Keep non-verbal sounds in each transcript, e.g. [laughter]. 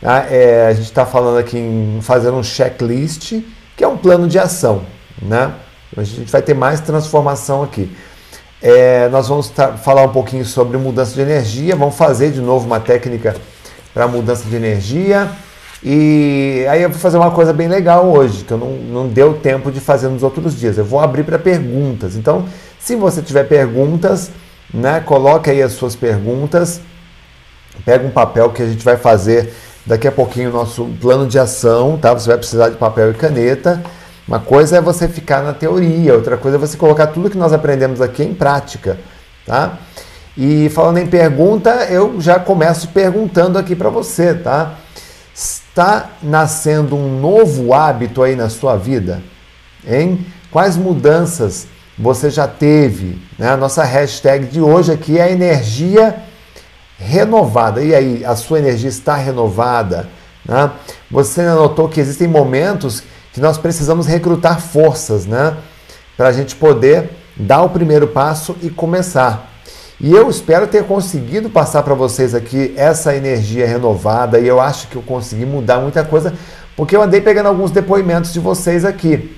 Tá? É, a gente está falando aqui em fazer um checklist, que é um plano de ação. Né? A gente vai ter mais transformação aqui. É, nós vamos falar um pouquinho sobre mudança de energia, vamos fazer de novo uma técnica para mudança de energia. E aí eu vou fazer uma coisa bem legal hoje, que eu não, não deu tempo de fazer nos outros dias. Eu vou abrir para perguntas. Então, se você tiver perguntas, né, coloque aí as suas perguntas. Pega um papel que a gente vai fazer daqui a pouquinho o nosso plano de ação, tá? Você vai precisar de papel e caneta. Uma coisa é você ficar na teoria, outra coisa é você colocar tudo que nós aprendemos aqui em prática, tá? E falando em pergunta, eu já começo perguntando aqui para você, tá? Está nascendo um novo hábito aí na sua vida? Hein? Quais mudanças você já teve? Né? A nossa hashtag de hoje aqui é energia renovada. E aí, a sua energia está renovada? Né? Você notou que existem momentos que nós precisamos recrutar forças, né? Para a gente poder dar o primeiro passo e começar. E eu espero ter conseguido passar para vocês aqui essa energia renovada e eu acho que eu consegui mudar muita coisa, porque eu andei pegando alguns depoimentos de vocês aqui.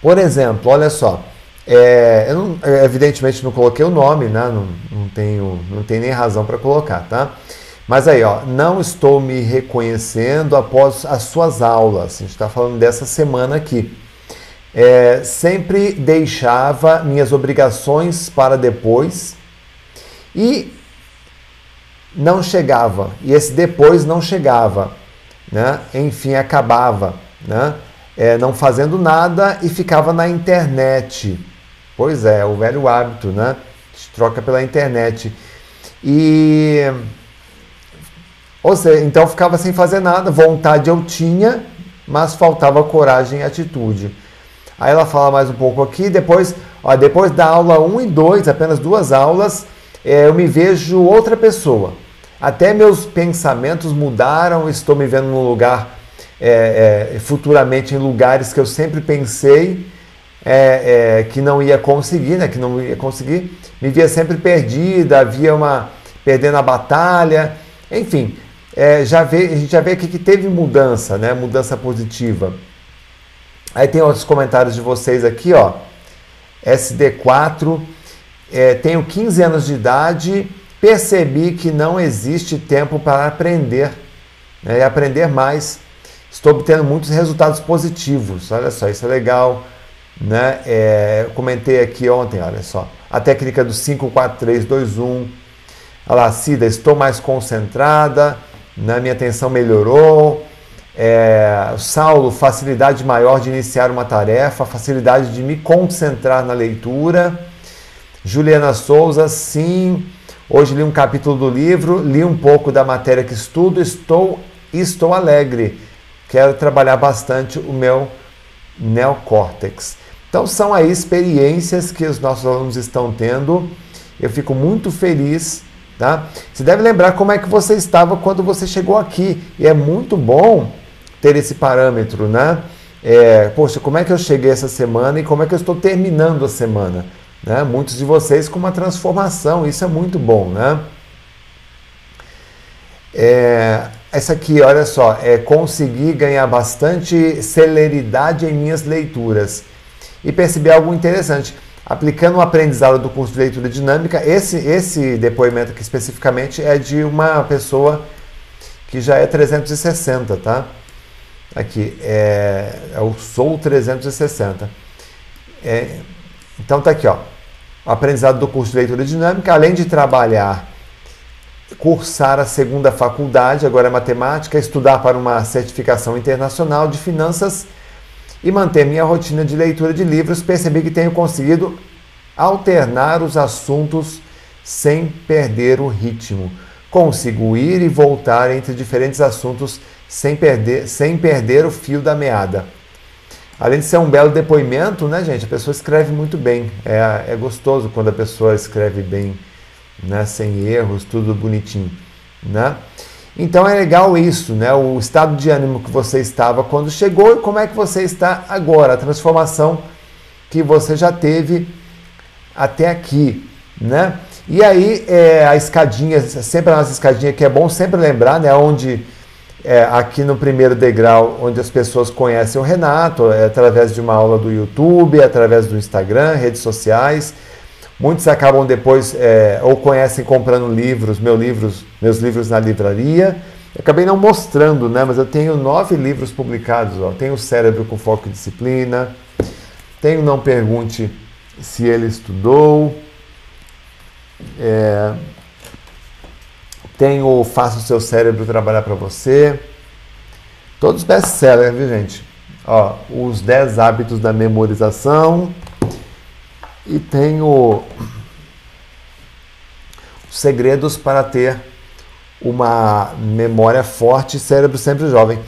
Por exemplo, olha só, é, não, evidentemente não coloquei o nome, né? não, não, tenho, não tenho nem razão para colocar, tá? Mas aí, ó, não estou me reconhecendo após as suas aulas. A gente está falando dessa semana aqui. É, sempre deixava minhas obrigações para depois e não chegava. E esse depois não chegava. Né? Enfim, acabava. Né? É, não fazendo nada e ficava na internet. Pois é, o velho hábito, né? Troca pela internet. E ou seja, então ficava sem fazer nada, vontade eu tinha, mas faltava coragem e atitude. Aí ela fala mais um pouco aqui, depois, ó, depois da aula 1 e 2, apenas duas aulas, é, eu me vejo outra pessoa. Até meus pensamentos mudaram, estou me vendo num lugar, é, é, futuramente em lugares que eu sempre pensei é, é, que não ia conseguir, né, que não ia conseguir. Me via sempre perdida, havia uma perdendo a batalha, enfim, é, já vê, a gente já vê aqui que teve mudança, né? Mudança positiva. Aí tem outros comentários de vocês aqui, ó. SD4, é, tenho 15 anos de idade, percebi que não existe tempo para aprender né, e aprender mais. Estou obtendo muitos resultados positivos. Olha só, isso é legal. Né? É, comentei aqui ontem, olha só. A técnica do 54321. Olha lá, Cida, estou mais concentrada né? minha atenção melhorou. É, Saulo, facilidade maior de iniciar uma tarefa, facilidade de me concentrar na leitura. Juliana Souza, sim. Hoje li um capítulo do livro, li um pouco da matéria que estudo, estou estou alegre. Quero trabalhar bastante o meu neocórtex. Então são aí experiências que os nossos alunos estão tendo. Eu fico muito feliz Tá? Você deve lembrar como é que você estava quando você chegou aqui. E é muito bom ter esse parâmetro, né? É, poxa, como é que eu cheguei essa semana e como é que eu estou terminando a semana? Né? Muitos de vocês com uma transformação, isso é muito bom, né? É, essa aqui, olha só, é conseguir ganhar bastante celeridade em minhas leituras e perceber algo interessante aplicando o aprendizado do curso de leitura dinâmica. Esse, esse depoimento aqui especificamente é de uma pessoa que já é 360, tá? Aqui, é, eu sou 360. É, então tá aqui, ó. O aprendizado do curso de leitura dinâmica, além de trabalhar, cursar a segunda faculdade, agora é matemática, estudar para uma certificação internacional de finanças e manter minha rotina de leitura de livros, percebi que tenho conseguido alternar os assuntos sem perder o ritmo. Consigo ir e voltar entre diferentes assuntos sem perder, sem perder o fio da meada. Além de ser um belo depoimento, né, gente? A pessoa escreve muito bem. É, é gostoso quando a pessoa escreve bem, né, sem erros, tudo bonitinho, né? Então é legal isso, né? O estado de ânimo que você estava quando chegou e como é que você está agora, a transformação que você já teve até aqui, né? E aí é, a escadinha, sempre a nossa escadinha que é bom sempre lembrar, né? Onde é, aqui no primeiro degrau, onde as pessoas conhecem o Renato, é através de uma aula do YouTube, através do Instagram, redes sociais. Muitos acabam depois é, ou conhecem comprando livros, meus livros, meus livros na livraria. Eu acabei não mostrando, né? Mas eu tenho nove livros publicados. Ó. Tenho Cérebro com Foco e Disciplina. Tenho Não Pergunte se ele estudou. É, tem o Faça o seu cérebro trabalhar para você. Todos best-sellers, viu, gente? Ó, os 10 hábitos da memorização. E tem o segredos para ter uma memória forte e cérebro sempre jovem.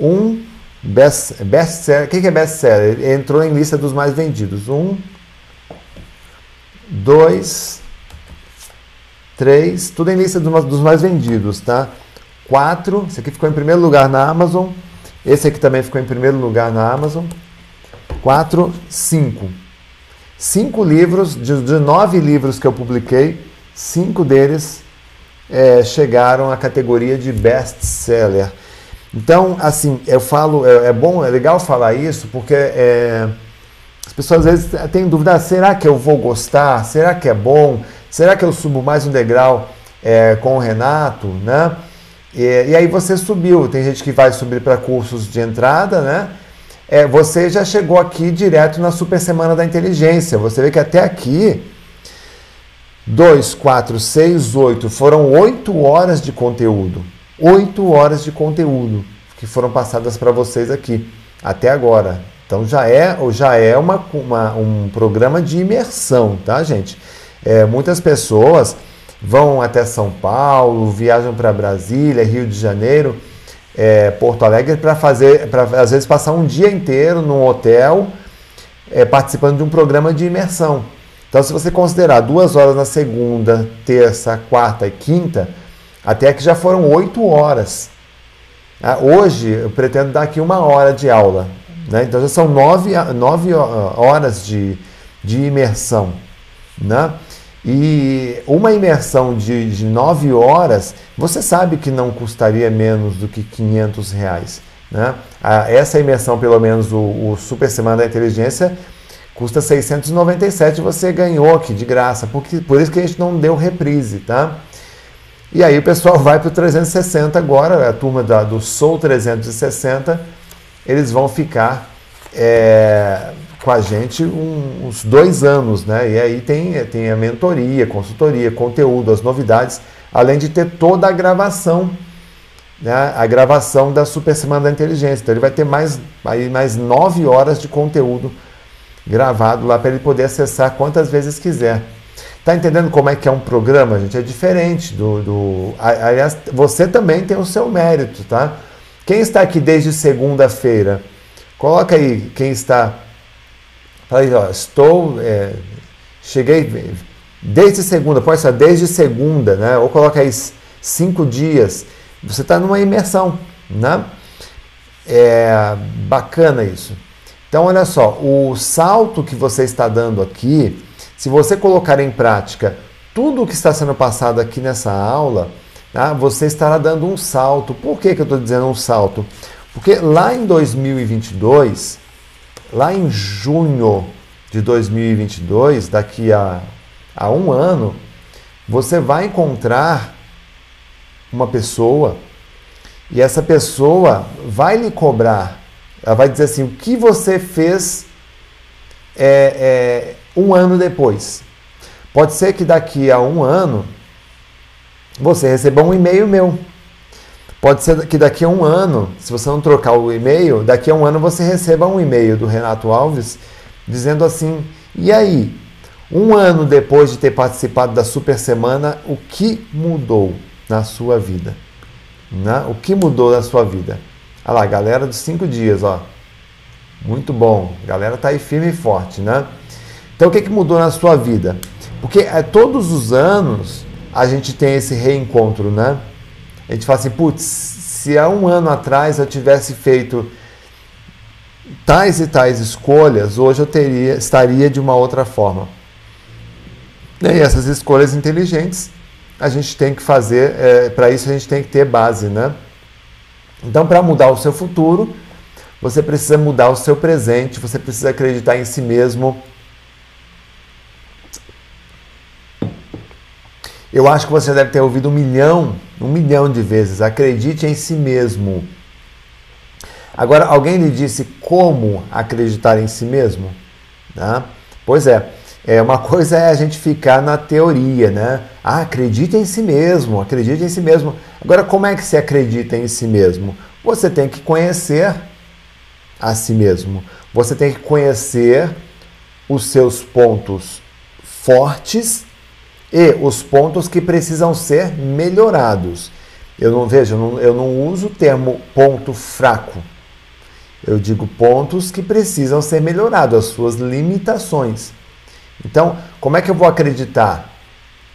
Um best, best seller, o que é best seller? Entrou em lista dos mais vendidos. Um, dois, três, tudo em lista dos mais vendidos, tá? Quatro, esse aqui ficou em primeiro lugar na Amazon. Esse aqui também ficou em primeiro lugar na Amazon. Quatro, cinco. Cinco livros, de, de nove livros que eu publiquei, cinco deles é, chegaram à categoria de best-seller. Então, assim, eu falo, é, é, bom, é legal falar isso, porque é, as pessoas às vezes têm dúvida: ah, será que eu vou gostar? Será que é bom? Será que eu subo mais um degrau é, com o Renato, né? E, e, aí você subiu. Tem gente que vai subir para cursos de entrada, né? É, você já chegou aqui direto na Super Semana da Inteligência. Você vê que até aqui, 2, 4, 6, 8, foram 8 horas de conteúdo. 8 horas de conteúdo que foram passadas para vocês aqui, até agora. Então já é, já é uma, uma um programa de imersão, tá, gente? É, muitas pessoas vão até São Paulo, viajam para Brasília, Rio de Janeiro, é, Porto Alegre para fazer, para às vezes passar um dia inteiro num hotel é, participando de um programa de imersão. Então, se você considerar duas horas na segunda, terça, quarta e quinta, até que já foram oito horas. Ah, hoje eu pretendo dar aqui uma hora de aula. Né? Então já são nove, nove horas de, de imersão. Né? E uma imersão de, de nove horas, você sabe que não custaria menos do que 500 reais. Né? Essa imersão, pelo menos o, o Super Semana da Inteligência, custa 697 você ganhou aqui de graça, porque, por isso que a gente não deu reprise, tá? E aí o pessoal vai para o 360 agora, a turma da, do Soul 360, eles vão ficar é, com a gente um, uns dois anos, né? E aí tem, tem a mentoria, consultoria, conteúdo, as novidades, além de ter toda a gravação, né? A gravação da Super Semana da Inteligência. Então ele vai ter mais, aí, mais nove horas de conteúdo gravado lá para ele poder acessar quantas vezes quiser. Tá entendendo como é que é um programa, gente? É diferente do, do. Aliás, você também tem o seu mérito, tá? Quem está aqui desde segunda-feira? Coloca aí quem está Fala aí, ó, estou, é, cheguei desde segunda, pode ser desde segunda, né? Ou coloca aí cinco dias. Você está numa imersão, né? É bacana isso. Então, olha só, o salto que você está dando aqui, se você colocar em prática tudo o que está sendo passado aqui nessa aula, tá? você estará dando um salto. Por que, que eu estou dizendo um salto? Porque lá em 2022, lá em junho de 2022, daqui a, a um ano, você vai encontrar uma pessoa e essa pessoa vai lhe cobrar. Ela vai dizer assim: o que você fez é, é, um ano depois. Pode ser que daqui a um ano você receba um e-mail meu Pode ser que daqui a um ano, se você não trocar o e-mail, daqui a um ano você receba um e-mail do Renato Alves dizendo assim: e aí? Um ano depois de ter participado da Super Semana, o que mudou na sua vida? Né? O que mudou na sua vida? Olha lá, galera dos cinco dias, ó. Muito bom. A galera tá aí firme e forte, né? Então, o que, que mudou na sua vida? Porque é, todos os anos a gente tem esse reencontro, né? A gente fala assim, putz, se há um ano atrás eu tivesse feito tais e tais escolhas, hoje eu teria, estaria de uma outra forma. E essas escolhas inteligentes a gente tem que fazer, é, para isso a gente tem que ter base, né? Então, para mudar o seu futuro, você precisa mudar o seu presente, você precisa acreditar em si mesmo. Eu acho que você deve ter ouvido um milhão, um milhão de vezes. Acredite em si mesmo. Agora, alguém lhe disse como acreditar em si mesmo? Né? Pois é, é, uma [laughs] coisa é a gente ficar na teoria, né? Ah, acredite em si mesmo, acredite em si mesmo. Agora, como é que se acredita em si mesmo? Você tem que conhecer a si mesmo. Você tem que conhecer os seus pontos fortes e os pontos que precisam ser melhorados. Eu não vejo, eu não, uso o termo ponto fraco. Eu digo pontos que precisam ser melhorados, as suas limitações. Então, como é que eu vou acreditar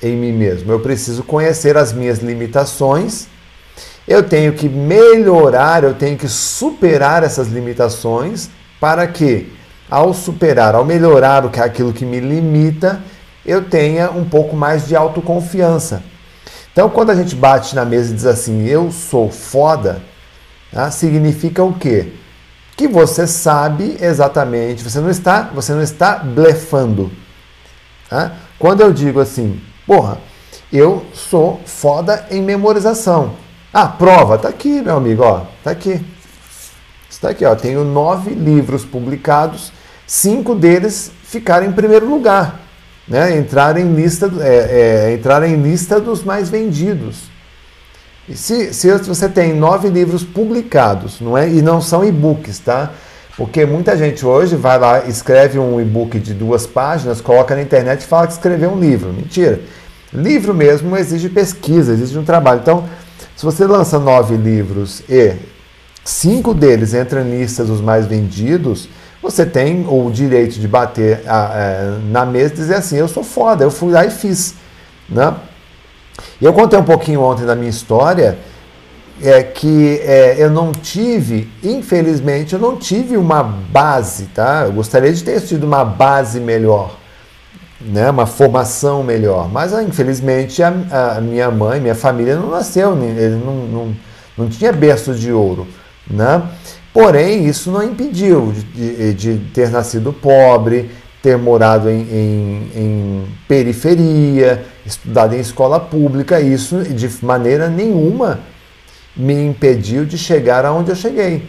em mim mesmo? Eu preciso conhecer as minhas limitações. Eu tenho que melhorar, eu tenho que superar essas limitações para que, ao superar, ao melhorar o que aquilo que me limita, eu tenha um pouco mais de autoconfiança. Então, quando a gente bate na mesa e diz assim, eu sou foda, tá? significa o quê? Que você sabe exatamente, você não está, você não está blefando. Tá? Quando eu digo assim, porra, eu sou foda em memorização. Ah, prova, tá aqui, meu amigo, ó, tá aqui. Está aqui, ó. Tenho nove livros publicados, cinco deles ficaram em primeiro lugar, né? Entrar em lista, é, é, entrar em lista dos mais vendidos. E se, se você tem nove livros publicados, não é? E não são e-books, tá? Porque muita gente hoje vai lá, escreve um e-book de duas páginas, coloca na internet e fala que escreveu um livro. Mentira. Livro mesmo exige pesquisa, exige um trabalho. Então, se você lança nove livros e cinco deles entram em listas dos mais vendidos, você tem o direito de bater a, a, na mesa e dizer assim: eu sou foda, eu fui lá e fiz. Né? Eu contei um pouquinho ontem da minha história é que é, eu não tive, infelizmente, eu não tive uma base, tá? Eu gostaria de ter tido uma base melhor, né? Uma formação melhor, mas ah, infelizmente a, a, minha mãe, minha família não nasceu, ele não, não, não tinha berço de ouro, né? Porém, isso não impediu de, de ter nascido pobre, ter morado em, em, em, periferia, estudado em escola pública, isso de maneira nenhuma me impediu de chegar aonde eu cheguei.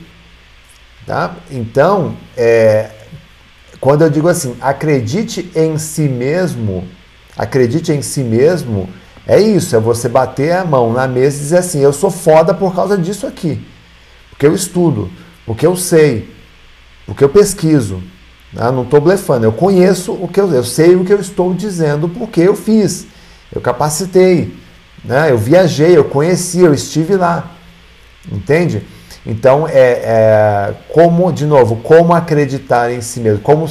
Tá? Então, é, quando eu digo assim, acredite em si mesmo, acredite em si mesmo, é isso, é você bater a mão na mesa e dizer assim, eu sou foda por causa disso aqui. Porque eu estudo, porque eu sei, porque eu pesquiso. Né? Não estou blefando, eu conheço o que eu, eu sei o que eu estou dizendo porque eu fiz, eu capacitei, né? eu viajei, eu conheci, eu estive lá. Entende? Então, é, é, como, de novo, como acreditar em si mesmo, como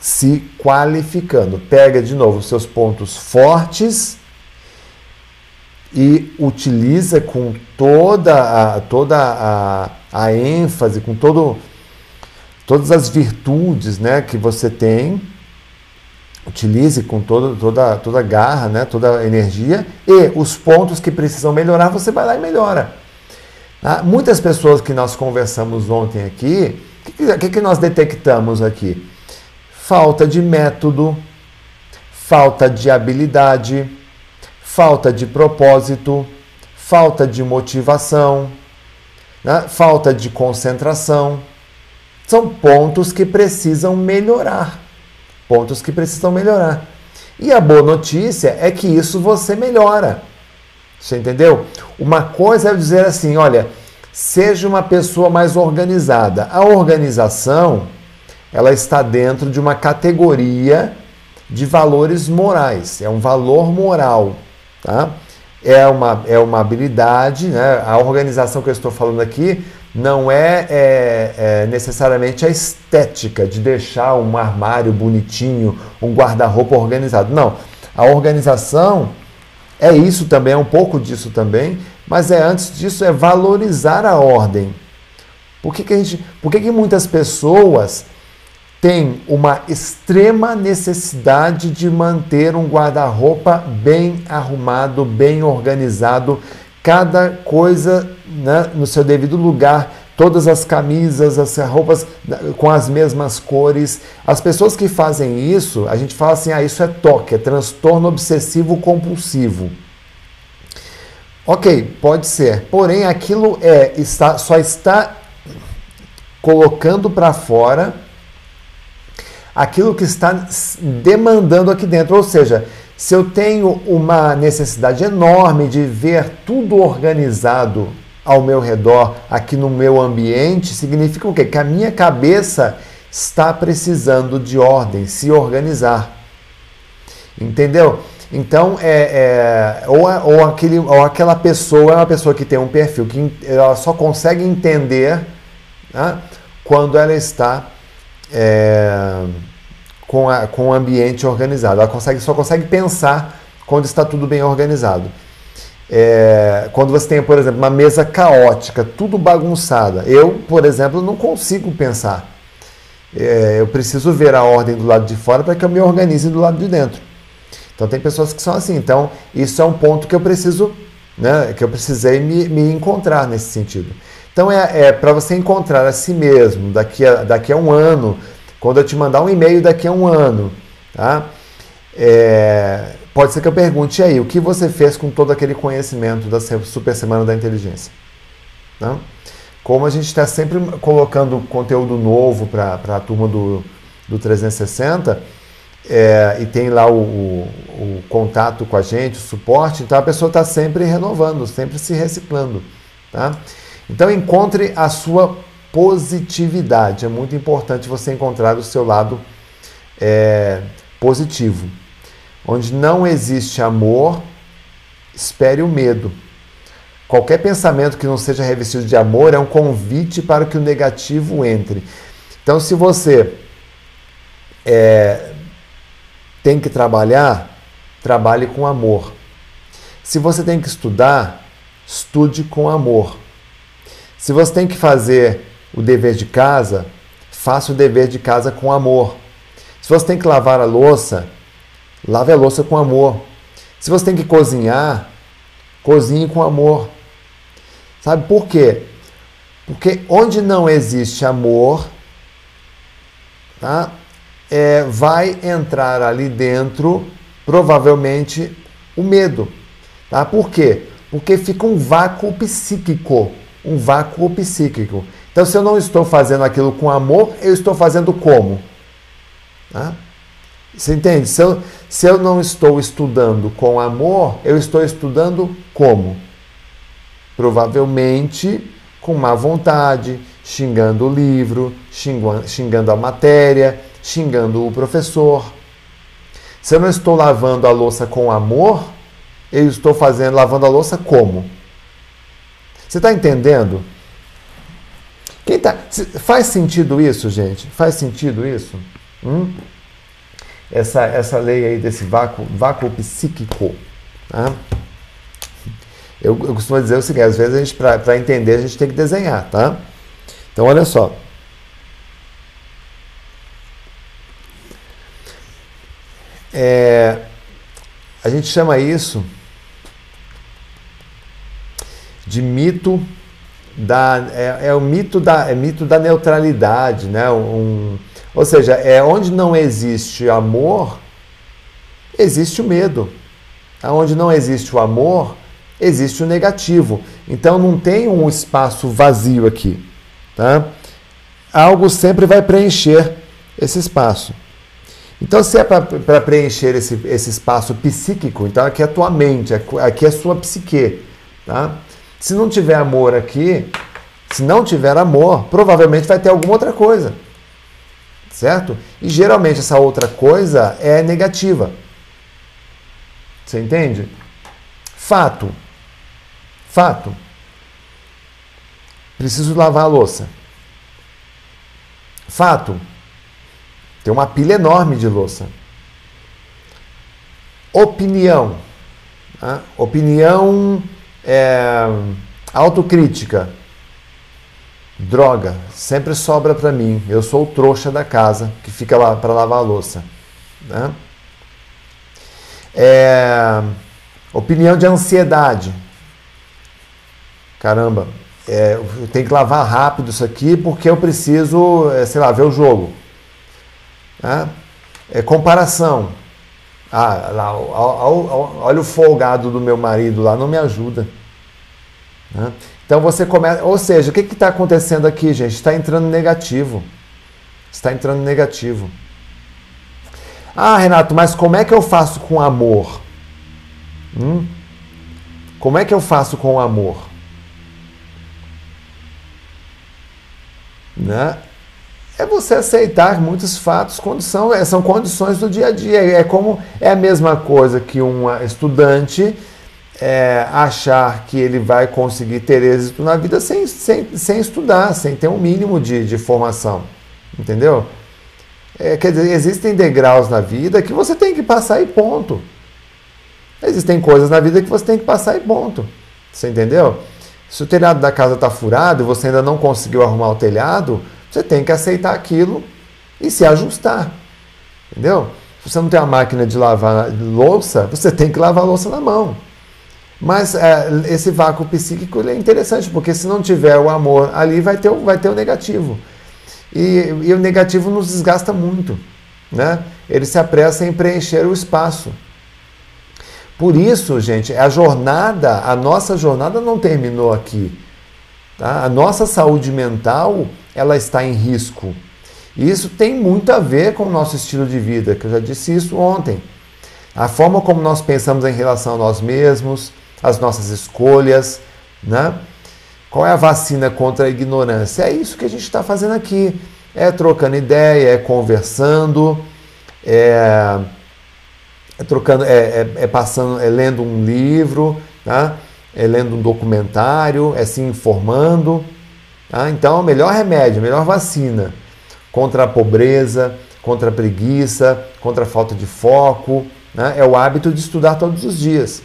se qualificando. Pega de novo seus pontos fortes e utiliza com toda a, toda a, a ênfase, com todo, todas as virtudes né, que você tem. Utilize com toda, toda, toda a garra, né, toda a energia e os pontos que precisam melhorar, você vai lá e melhora. Ah, muitas pessoas que nós conversamos ontem aqui, o que, que nós detectamos aqui? Falta de método, falta de habilidade, falta de propósito, falta de motivação, né? falta de concentração. São pontos que precisam melhorar. Pontos que precisam melhorar. E a boa notícia é que isso você melhora. Você entendeu? Uma coisa é dizer assim: olha, seja uma pessoa mais organizada. A organização ela está dentro de uma categoria de valores morais. É um valor moral, tá? É uma, é uma habilidade, né? A organização que eu estou falando aqui não é, é, é necessariamente a estética de deixar um armário bonitinho, um guarda-roupa organizado. Não. A organização é isso também, é um pouco disso também, mas é antes disso é valorizar a ordem. Por que, que, a gente, por que, que muitas pessoas têm uma extrema necessidade de manter um guarda-roupa bem arrumado, bem organizado, cada coisa né, no seu devido lugar, todas as camisas, as roupas com as mesmas cores. As pessoas que fazem isso, a gente fala assim: ah, isso é toque, é transtorno obsessivo compulsivo. Ok, pode ser. Porém, aquilo é está, só está colocando para fora aquilo que está demandando aqui dentro. Ou seja, se eu tenho uma necessidade enorme de ver tudo organizado ao meu redor, aqui no meu ambiente, significa o quê? Que a minha cabeça está precisando de ordem, se organizar. Entendeu? Então, é, é ou, ou, aquele, ou aquela pessoa é uma pessoa que tem um perfil que ela só consegue entender né, quando ela está é, com, a, com o ambiente organizado. Ela consegue, só consegue pensar quando está tudo bem organizado. É, quando você tem, por exemplo, uma mesa caótica, tudo bagunçada, eu, por exemplo, não consigo pensar. É, eu preciso ver a ordem do lado de fora para que eu me organize do lado de dentro. Então tem pessoas que são assim. Então isso é um ponto que eu preciso, né, que eu precisei me, me encontrar nesse sentido. Então é, é para você encontrar a si mesmo daqui a, daqui a um ano, quando eu te mandar um e-mail daqui a um ano, tá? É, pode ser que eu pergunte aí, o que você fez com todo aquele conhecimento da Super Semana da Inteligência? Tá? Como a gente está sempre colocando conteúdo novo para a turma do, do 360, é, e tem lá o, o, o, contato com a gente, o suporte, então a pessoa está sempre renovando, sempre se reciclando. Tá? Então encontre a sua positividade. É muito importante você encontrar o seu lado é, positivo. Onde não existe amor, espere o medo. Qualquer pensamento que não seja revestido de amor é um convite para que o negativo entre. Então, se você é, tem que trabalhar, trabalhe com amor. Se você tem que estudar, estude com amor. Se você tem que fazer o dever de casa, faça o dever de casa com amor. Se você tem que lavar a louça, Lave a louça com amor. Se você tem que cozinhar, cozinhe com amor. Sabe por quê? Porque onde não existe amor, tá? É, vai entrar ali dentro, provavelmente, o medo. Tá? Por quê? Porque fica um vácuo psíquico. Um vácuo psíquico. Então, se eu não estou fazendo aquilo com amor, eu estou fazendo como? Tá? Você entende? Se eu, se eu não estou estudando com amor, eu estou estudando como? Provavelmente com má vontade, xingando o livro, xingando, a matéria, xingando o professor. Se eu não estou lavando a louça com amor, eu estou fazendo lavando a louça como? Você está entendendo? Quem tá, faz sentido isso, gente? Faz sentido isso? Hum? essa, essa lei aí desse vácuo, vácuo psíquico. Tá? Eu, eu, costumo dizer o seguinte, às vezes a gente, para entender, a gente tem que desenhar, tá? Então, olha só. É, a gente chama isso de mito da é, é o mito da é mito da neutralidade, né? Um, ou seja, é onde não existe amor, existe o medo. Onde não existe o amor, existe o negativo. Então não tem um espaço vazio aqui. Tá? Algo sempre vai preencher esse espaço. Então, se é para preencher esse, esse espaço psíquico, então aqui é a tua mente, aqui é a sua psique. Tá? Se não tiver amor aqui, se não tiver amor, provavelmente vai ter alguma outra coisa certo? E geralmente essa outra coisa é negativa. Você entende? Fato. Fato. Preciso lavar a louça. Fato. Tem uma pilha enorme de louça. Opinião. Tá? Opinião é, autocrítica. Droga, sempre sobra para mim. Eu sou o trouxa da casa que fica lá para lavar a louça. Né? É... Opinião de ansiedade. caramba, é, eu tenho que lavar rápido isso aqui porque eu preciso, é, sei lá, ver o jogo. Né? É, comparação. Ah, lá, olha o folgado do meu marido lá, não me ajuda. Né? Então você começa. Ou seja, o que está acontecendo aqui, gente? Está entrando negativo. Está entrando negativo. Ah, Renato, mas como é que eu faço com amor? Hum? Como é que eu faço com amor? Né? É você aceitar muitos fatos quando são, é, são condições do dia a dia. É como é a mesma coisa que um estudante é, achar que ele vai conseguir ter êxito na vida sem, sem, sem estudar, sem ter um mínimo de, de formação. Entendeu? É, quer dizer, existem degraus na vida que você tem que passar e ponto. Existem coisas na vida que você tem que passar e ponto. Você entendeu? Se o telhado da casa está furado e você ainda não conseguiu arrumar o telhado, você tem que aceitar aquilo e se ajustar. Entendeu? Se você não tem a máquina de lavar louça, você tem que lavar a louça na mão. Mas é, esse vácuo psíquico é interessante, porque se não tiver o amor ali, vai ter, vai ter o negativo. E, e o negativo nos desgasta muito. Né? Ele se apressa em preencher o espaço. Por isso, gente, a jornada, a nossa jornada não terminou aqui. Tá? A nossa saúde mental, ela está em risco. E isso tem muito a ver com o nosso estilo de vida, que eu já disse isso ontem. A forma como nós pensamos em relação a nós mesmos, as nossas escolhas, né? Qual é a vacina contra a ignorância? É isso que a gente está fazendo aqui. É trocando ideia, é conversando, é é trocando, é, é, é, passando, é lendo um livro, tá? É lendo um documentário, é se informando. Tá? Então, o melhor remédio, a melhor vacina contra a pobreza, contra a preguiça, contra a falta de foco, né? é o hábito de estudar todos os dias.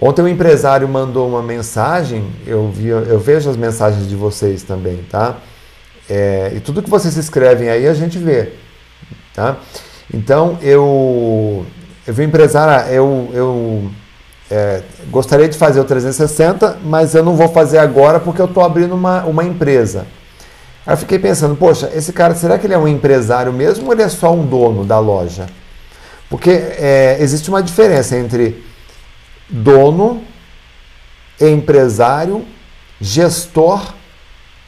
Ontem um empresário mandou uma mensagem, eu, vi, eu vejo as mensagens de vocês também, tá? É, e tudo que vocês escrevem aí a gente vê, tá? Então, eu, eu vi empresário, eu, eu é, gostaria de fazer o 360, mas eu não vou fazer agora porque eu estou abrindo uma, uma empresa. Aí eu fiquei pensando, poxa, esse cara, será que ele é um empresário mesmo ou ele é só um dono da loja? Porque é, existe uma diferença entre dono, empresário, gestor,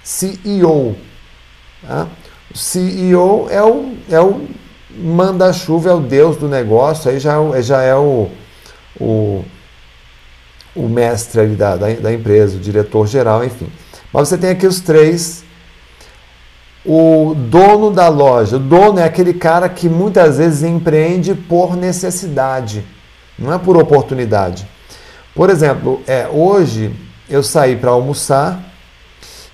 CEO. Tá? O CEO é o, é o manda-chuva é o deus do negócio, aí já, é já é o, o, o mestre ali da, da, da empresa, o diretor geral, enfim. Mas você tem aqui os três. O dono da loja. O dono é aquele cara que muitas vezes empreende por necessidade, não é por oportunidade. Por exemplo, é, hoje eu saí para almoçar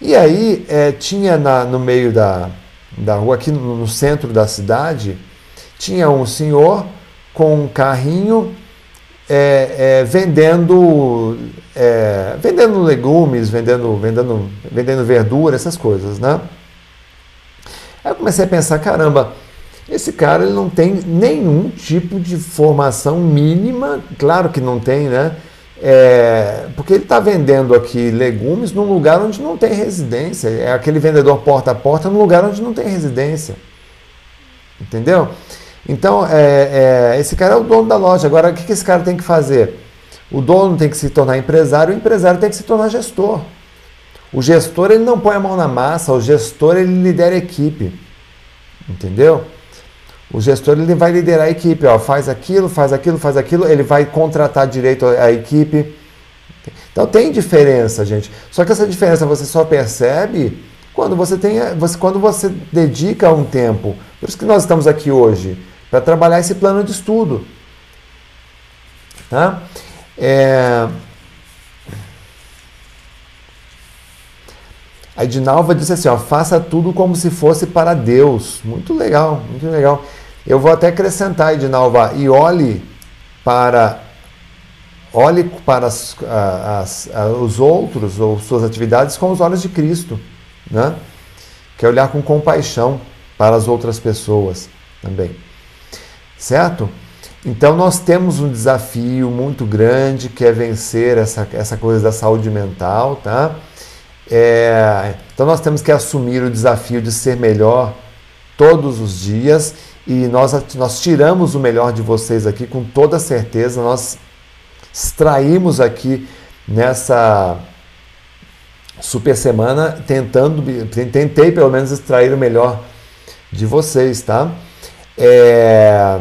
e aí é, tinha na, no meio da, da rua, aqui no, no centro da cidade, tinha um senhor com um carrinho é, é, vendendo é, vendendo legumes, vendendo, vendendo, vendendo verdura, essas coisas, né? Aí eu comecei a pensar, caramba, esse cara ele não tem nenhum tipo de formação mínima, claro que não tem, né? É, porque ele está vendendo aqui legumes num lugar onde não tem residência. É aquele vendedor porta a porta num lugar onde não tem residência. Entendeu? Então, é, é, esse cara é o dono da loja. Agora, o que, que esse cara tem que fazer? O dono tem que se tornar empresário, o empresário tem que se tornar gestor. O gestor ele não põe a mão na massa, o gestor ele lidera a equipe. Entendeu? O gestor ele vai liderar a equipe, ó, faz aquilo, faz aquilo, faz aquilo, ele vai contratar direito a equipe. Então tem diferença, gente. Só que essa diferença você só percebe quando você tem, quando você dedica um tempo. Por isso que nós estamos aqui hoje para trabalhar esse plano de estudo. Tá? É... A Edinalva disse assim: ó, faça tudo como se fosse para Deus. Muito legal, muito legal. Eu vou até acrescentar, Edinalva, e olhe para olhe para as, as, as, os outros ou suas atividades com os olhos de Cristo, né? Que é olhar com compaixão para as outras pessoas também certo? Então nós temos um desafio muito grande que é vencer essa, essa coisa da saúde mental, tá? É, então nós temos que assumir o desafio de ser melhor todos os dias e nós, nós tiramos o melhor de vocês aqui com toda certeza, nós extraímos aqui nessa super semana tentando, tentei pelo menos extrair o melhor de vocês, tá? É...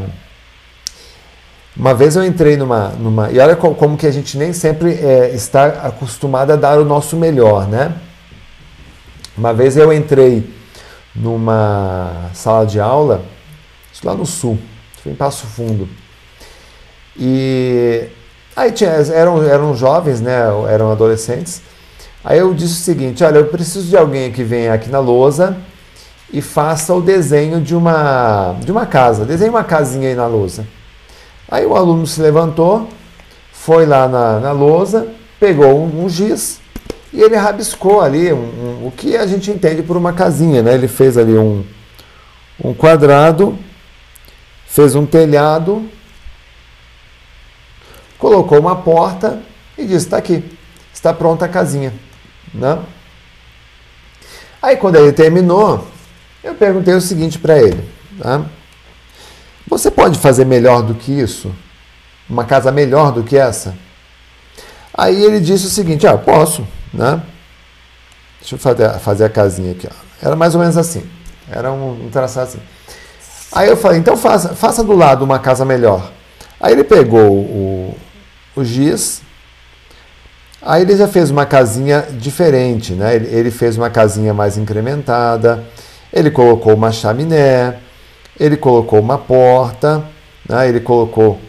Uma vez eu entrei numa, numa. E olha como que a gente nem sempre é, está acostumado a dar o nosso melhor, né? Uma vez eu entrei numa sala de aula, isso lá no sul, em Passo Fundo. E aí tinha, eram, eram jovens, né? Eram adolescentes. Aí eu disse o seguinte: olha, eu preciso de alguém que venha aqui na lousa e faça o desenho de uma, de uma casa. Desenhe uma casinha aí na lousa. Aí o aluno se levantou, foi lá na, na lousa, pegou um, um giz e ele rabiscou ali um, um, o que a gente entende por uma casinha. Né? Ele fez ali um, um quadrado, fez um telhado, colocou uma porta e disse: está aqui, está pronta a casinha. Né? Aí quando ele terminou, eu perguntei o seguinte para ele. Tá? Você pode fazer melhor do que isso? Uma casa melhor do que essa? Aí ele disse o seguinte: Ah, posso, né? Deixa eu fazer, fazer a casinha aqui. Ó. Era mais ou menos assim. Era um, um traçado assim. Aí eu falei: Então faça, faça do lado uma casa melhor. Aí ele pegou o, o giz. Aí ele já fez uma casinha diferente, né? Ele, ele fez uma casinha mais incrementada. Ele colocou uma chaminé ele colocou uma porta, né? ele colocou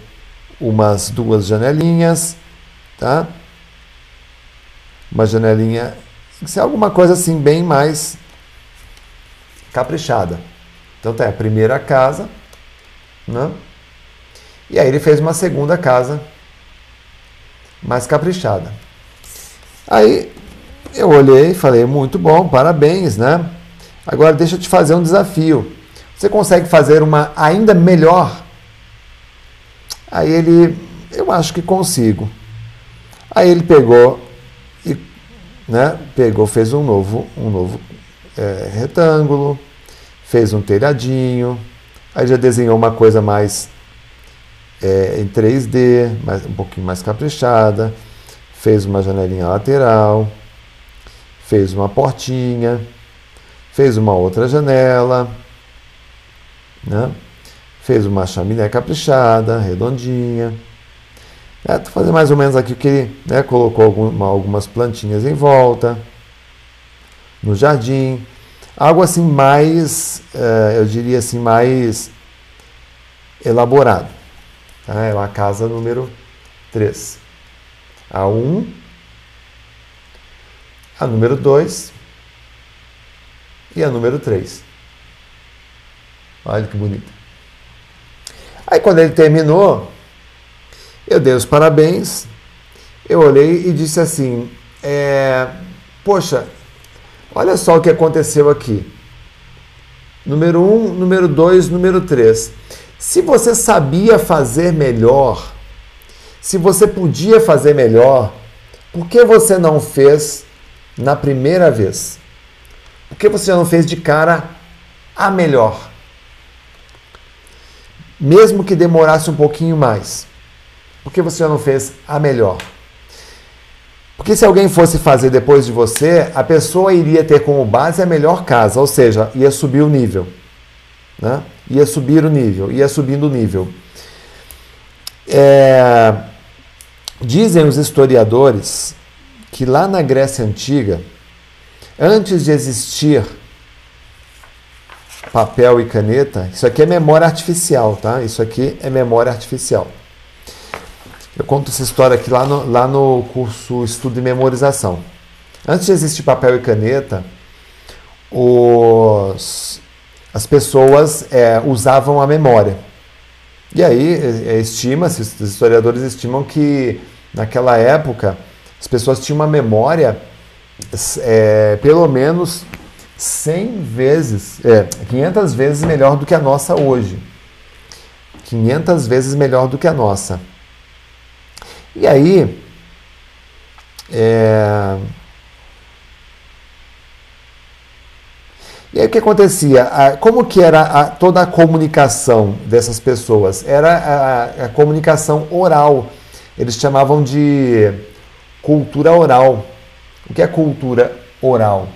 umas duas janelinhas, tá? Uma janelinha, que ser alguma coisa assim bem mais caprichada. Então tá, a primeira casa, né? E aí ele fez uma segunda casa mais caprichada. Aí eu olhei e falei, muito bom, parabéns, né? Agora deixa eu te fazer um desafio. Você consegue fazer uma ainda melhor? Aí ele, eu acho que consigo. Aí ele pegou e, né, pegou, fez um novo, um novo é, retângulo, fez um telhadinho, aí já desenhou uma coisa mais é, em 3D, mais, um pouquinho mais caprichada, fez uma janelinha lateral, fez uma portinha, fez uma outra janela, né? Fez uma chaminé caprichada, redondinha. É, tô fazendo mais ou menos aqui o que ele né, colocou alguma, algumas plantinhas em volta, no jardim. Algo assim mais, é, eu diria assim, mais elaborado. Tá? É a casa número 3. A 1, a número 2 e a número 3. Olha que bonito. Aí quando ele terminou, eu dei os parabéns, eu olhei e disse assim: é, Poxa, olha só o que aconteceu aqui. Número um, número dois, número três. Se você sabia fazer melhor, se você podia fazer melhor, por que você não fez na primeira vez? Por que você não fez de cara a melhor? mesmo que demorasse um pouquinho mais? Por que você não fez a melhor? Porque se alguém fosse fazer depois de você, a pessoa iria ter como base a melhor casa, ou seja, ia subir o nível. Né? Ia subir o nível, ia subindo o nível. É... Dizem os historiadores que lá na Grécia Antiga, antes de existir papel e caneta, isso aqui é memória artificial, tá? Isso aqui é memória artificial. Eu conto essa história aqui lá no, lá no curso Estudo e Memorização. Antes de existir papel e caneta, os, as pessoas é, usavam a memória. E aí é, estima-se, os historiadores estimam que naquela época as pessoas tinham uma memória é, pelo menos 100 vezes, é, 500 vezes melhor do que a nossa hoje. 500 vezes melhor do que a nossa. E aí, é... E aí o que acontecia? Como que era a, toda a comunicação dessas pessoas? Era a, a, comunicação oral. Eles chamavam de cultura oral. O que é cultura oral?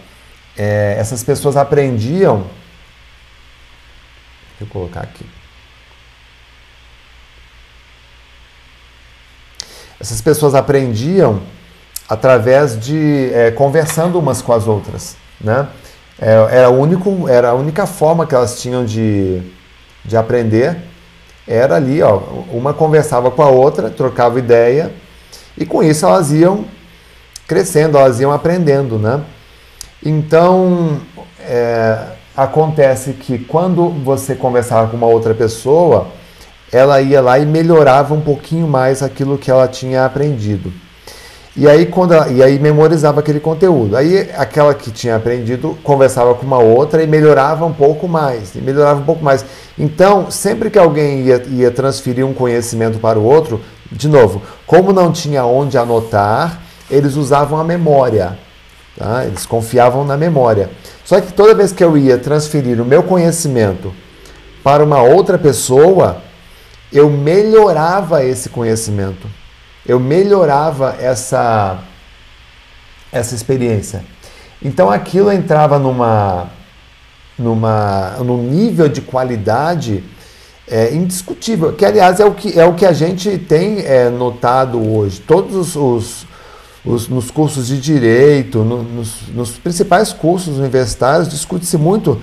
É, essas pessoas aprendiam. Deixa eu colocar aqui. Essas pessoas aprendiam através de é, conversando umas com as outras, né? É, era, único, era a única forma que elas tinham de, de aprender. Era ali, ó, uma conversava com a outra, trocava ideia, e com isso elas iam crescendo, elas iam aprendendo, né? Então, é, acontece que quando você conversava com uma outra pessoa, ela ia lá e melhorava um pouquinho mais aquilo que ela tinha aprendido. E aí, quando ela, e aí memorizava aquele conteúdo. Aí aquela que tinha aprendido conversava com uma outra e melhorava um pouco mais, e melhorava um pouco mais. Então, sempre que alguém ia, ia transferir um conhecimento para o outro, de novo, como não tinha onde anotar, eles usavam a memória. Tá? Eles confiavam na memória. Só que toda vez que eu ia transferir o meu conhecimento para uma outra pessoa, eu melhorava esse conhecimento eu melhorava essa, essa experiência. Então aquilo entrava numa, numa, num nível de qualidade é, indiscutível, que aliás é o que, é o que a gente tem é, notado hoje. Todos os, os, os, nos cursos de direito, no, nos, nos principais cursos universitários, discute-se muito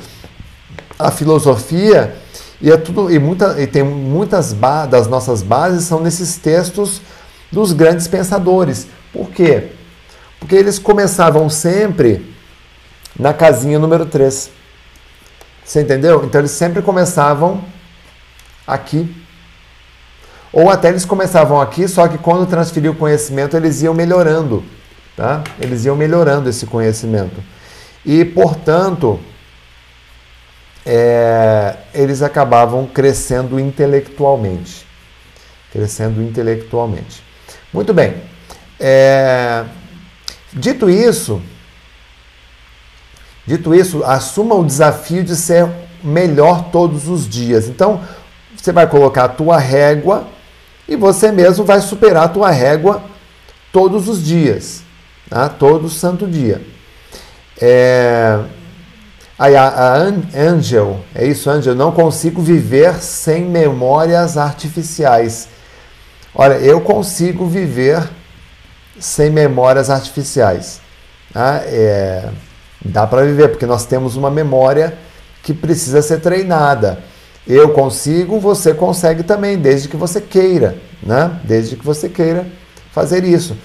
a filosofia e é tudo e, muita, e tem muitas das nossas bases são nesses textos dos grandes pensadores. Por quê? Porque eles começavam sempre na casinha número 3. Você entendeu? Então eles sempre começavam aqui. Ou até eles começavam aqui, só que quando transferiam o conhecimento, eles iam melhorando. Tá? Eles iam melhorando esse conhecimento. E, portanto, é, eles acabavam crescendo intelectualmente. Crescendo intelectualmente. Muito bem. É... Dito isso, dito isso, assuma o desafio de ser melhor todos os dias. Então, você vai colocar a tua régua e você mesmo vai superar a tua régua todos os dias, tá? todo santo dia. É... Aí a, a Angel, é isso, Angel, não consigo viver sem memórias artificiais. Olha, eu consigo viver sem memórias artificiais. Tá? É, dá para viver, porque nós temos uma memória que precisa ser treinada. Eu consigo, você consegue também, desde que você queira, né? Desde que você queira fazer isso.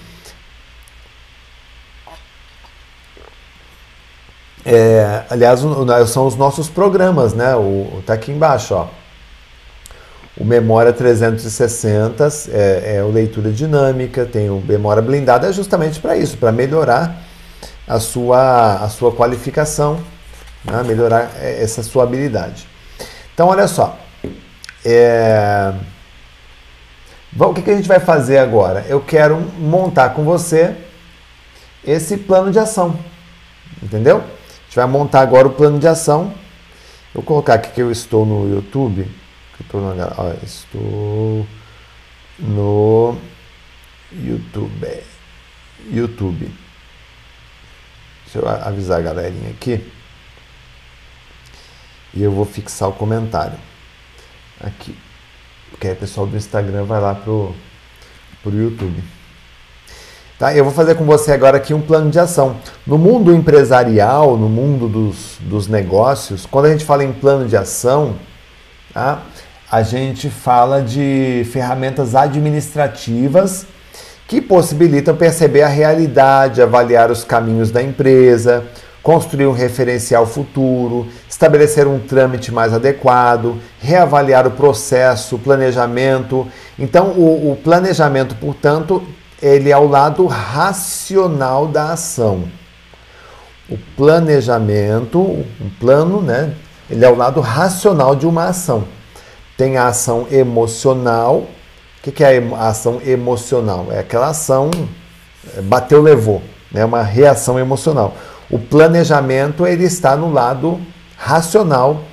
É, aliás, são os nossos programas, né? O, tá aqui embaixo, ó. O Memória 360 é, é o leitura dinâmica, tem o Memória blindada, é justamente para isso, para melhorar a sua, a sua qualificação, né? melhorar essa sua habilidade. Então, olha só. É... o que, que a gente vai fazer agora? Eu quero montar com você esse plano de ação. Entendeu? A gente vai montar agora o plano de ação. Vou colocar aqui que eu estou no YouTube. Estou no, ó, estou no YouTube. YouTube. Deixa eu avisar a galerinha aqui. E eu vou fixar o comentário aqui. Porque aí o pessoal do Instagram vai lá pro, pro YouTube. Tá? Eu vou fazer com você agora aqui um plano de ação. No mundo empresarial, no mundo dos, dos negócios, quando a gente fala em plano de ação, tá? a gente fala de ferramentas administrativas que possibilitam perceber a realidade, avaliar os caminhos da empresa, construir um referencial futuro, estabelecer um trâmite mais adequado, reavaliar o processo, o planejamento. Então, o, o planejamento, portanto, ele é o lado racional da ação. O planejamento, um plano, né? Ele é o lado racional de uma ação. tem a ação emocional. O que é a ação emocional? É aquela ação é, bateu, levou, né? uma reação emocional. O planejamento ele está no lado racional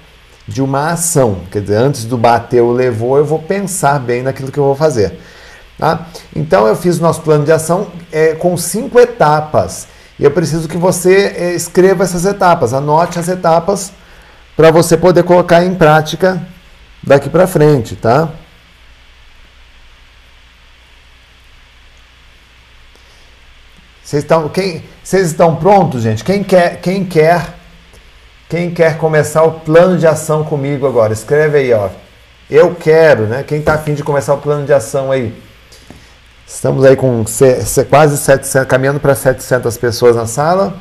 de uma ação. Quer dizer, antes do bateu, levou, eu vou pensar bem naquilo que eu vou fazer. Tá? Então eu fiz o nosso plano de ação é, com cinco etapas. E eu preciso que você é, escreva essas etapas, anote as etapas para você poder colocar em prática daqui para frente, tá? Vocês estão, quem, vocês estão prontos, gente? Quem quer, quem quer, quem quer começar o plano de ação comigo agora? Escreve aí, ó. Eu quero, né? Quem está afim de começar o plano de ação aí? Estamos aí com quase 700, caminhando para 700 pessoas na sala.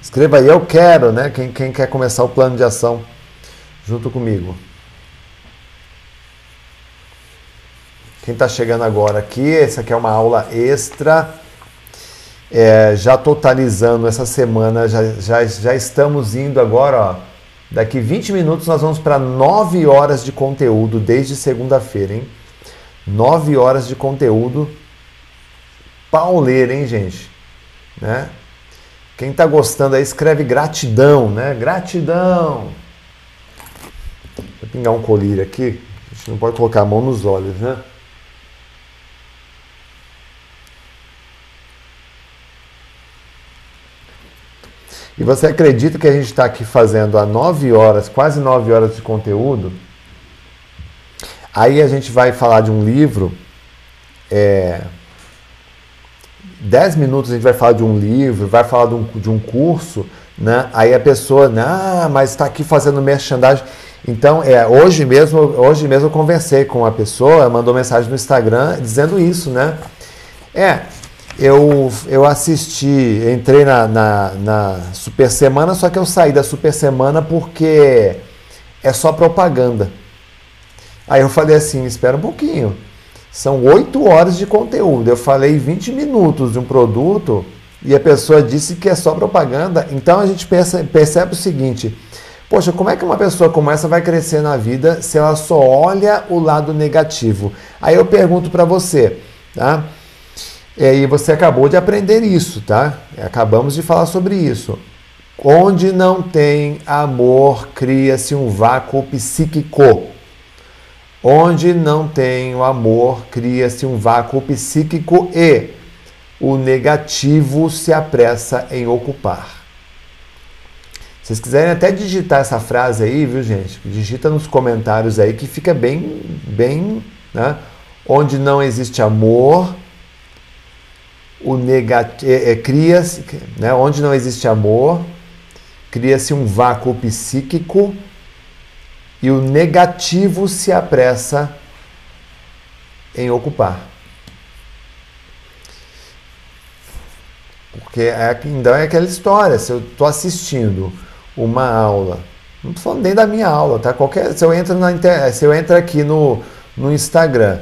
Escreva aí, eu quero, né? Quem, quem quer começar o plano de ação junto comigo. Quem está chegando agora aqui, essa aqui é uma aula extra. É, já totalizando essa semana, já, já, já estamos indo agora, ó, daqui 20 minutos nós vamos para 9 horas de conteúdo desde segunda-feira, hein? 9 horas de conteúdo pauleira, hein, gente? Né? Quem está gostando aí, escreve gratidão, né? Gratidão. Vou pingar um colírio aqui. A gente não pode colocar a mão nos olhos, né? E você acredita que a gente está aqui fazendo há nove horas, quase nove horas de conteúdo? Aí a gente vai falar de um livro, é, dez minutos a gente vai falar de um livro, vai falar de um, de um curso, né? Aí a pessoa, ah, mas está aqui fazendo merchandising. Então, é, hoje mesmo, hoje mesmo eu conversei com uma pessoa, mandou mensagem no Instagram dizendo isso, né? É, eu, eu assisti, entrei na, na, na, Super Semana, só que eu saí da Super Semana porque é só propaganda. Aí eu falei assim, espera um pouquinho. São oito horas de conteúdo. Eu falei 20 minutos de um produto e a pessoa disse que é só propaganda. Então a gente pensa, percebe o seguinte: poxa, como é que uma pessoa como essa vai crescer na vida se ela só olha o lado negativo? Aí eu pergunto para você, tá? É, e você acabou de aprender isso, tá? Acabamos de falar sobre isso. Onde não tem amor, cria-se um vácuo psíquico. Onde não tem o amor, cria-se um vácuo psíquico e o negativo se apressa em ocupar. Se vocês quiserem até digitar essa frase aí, viu, gente? Digita nos comentários aí que fica bem, bem, né? Onde não existe amor, o negativo, é, é, cria-se, né, onde não existe amor, cria-se um vácuo psíquico e o negativo se apressa em ocupar. Porque é, então é aquela história, se eu estou assistindo uma aula, não estou falando nem da minha aula, tá? Qualquer, se eu entro na se eu entro aqui no, no Instagram,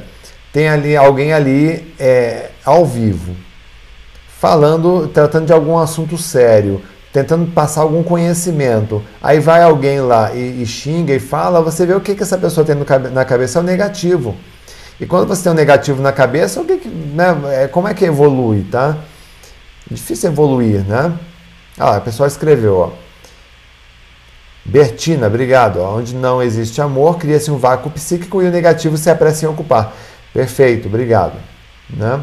tem ali alguém ali é, ao vivo falando, tratando de algum assunto sério, tentando passar algum conhecimento. Aí vai alguém lá e, e xinga e fala, você vê o que, que essa pessoa tem na cabeça é o negativo. E quando você tem um negativo na cabeça, o que, que né, é, como é que evolui, tá? Difícil evoluir, né? Ah, a pessoa escreveu, ó. Bertina, obrigado. Onde não existe amor, cria-se um vácuo psíquico e o negativo se apressa em ocupar. Perfeito, obrigado. Né?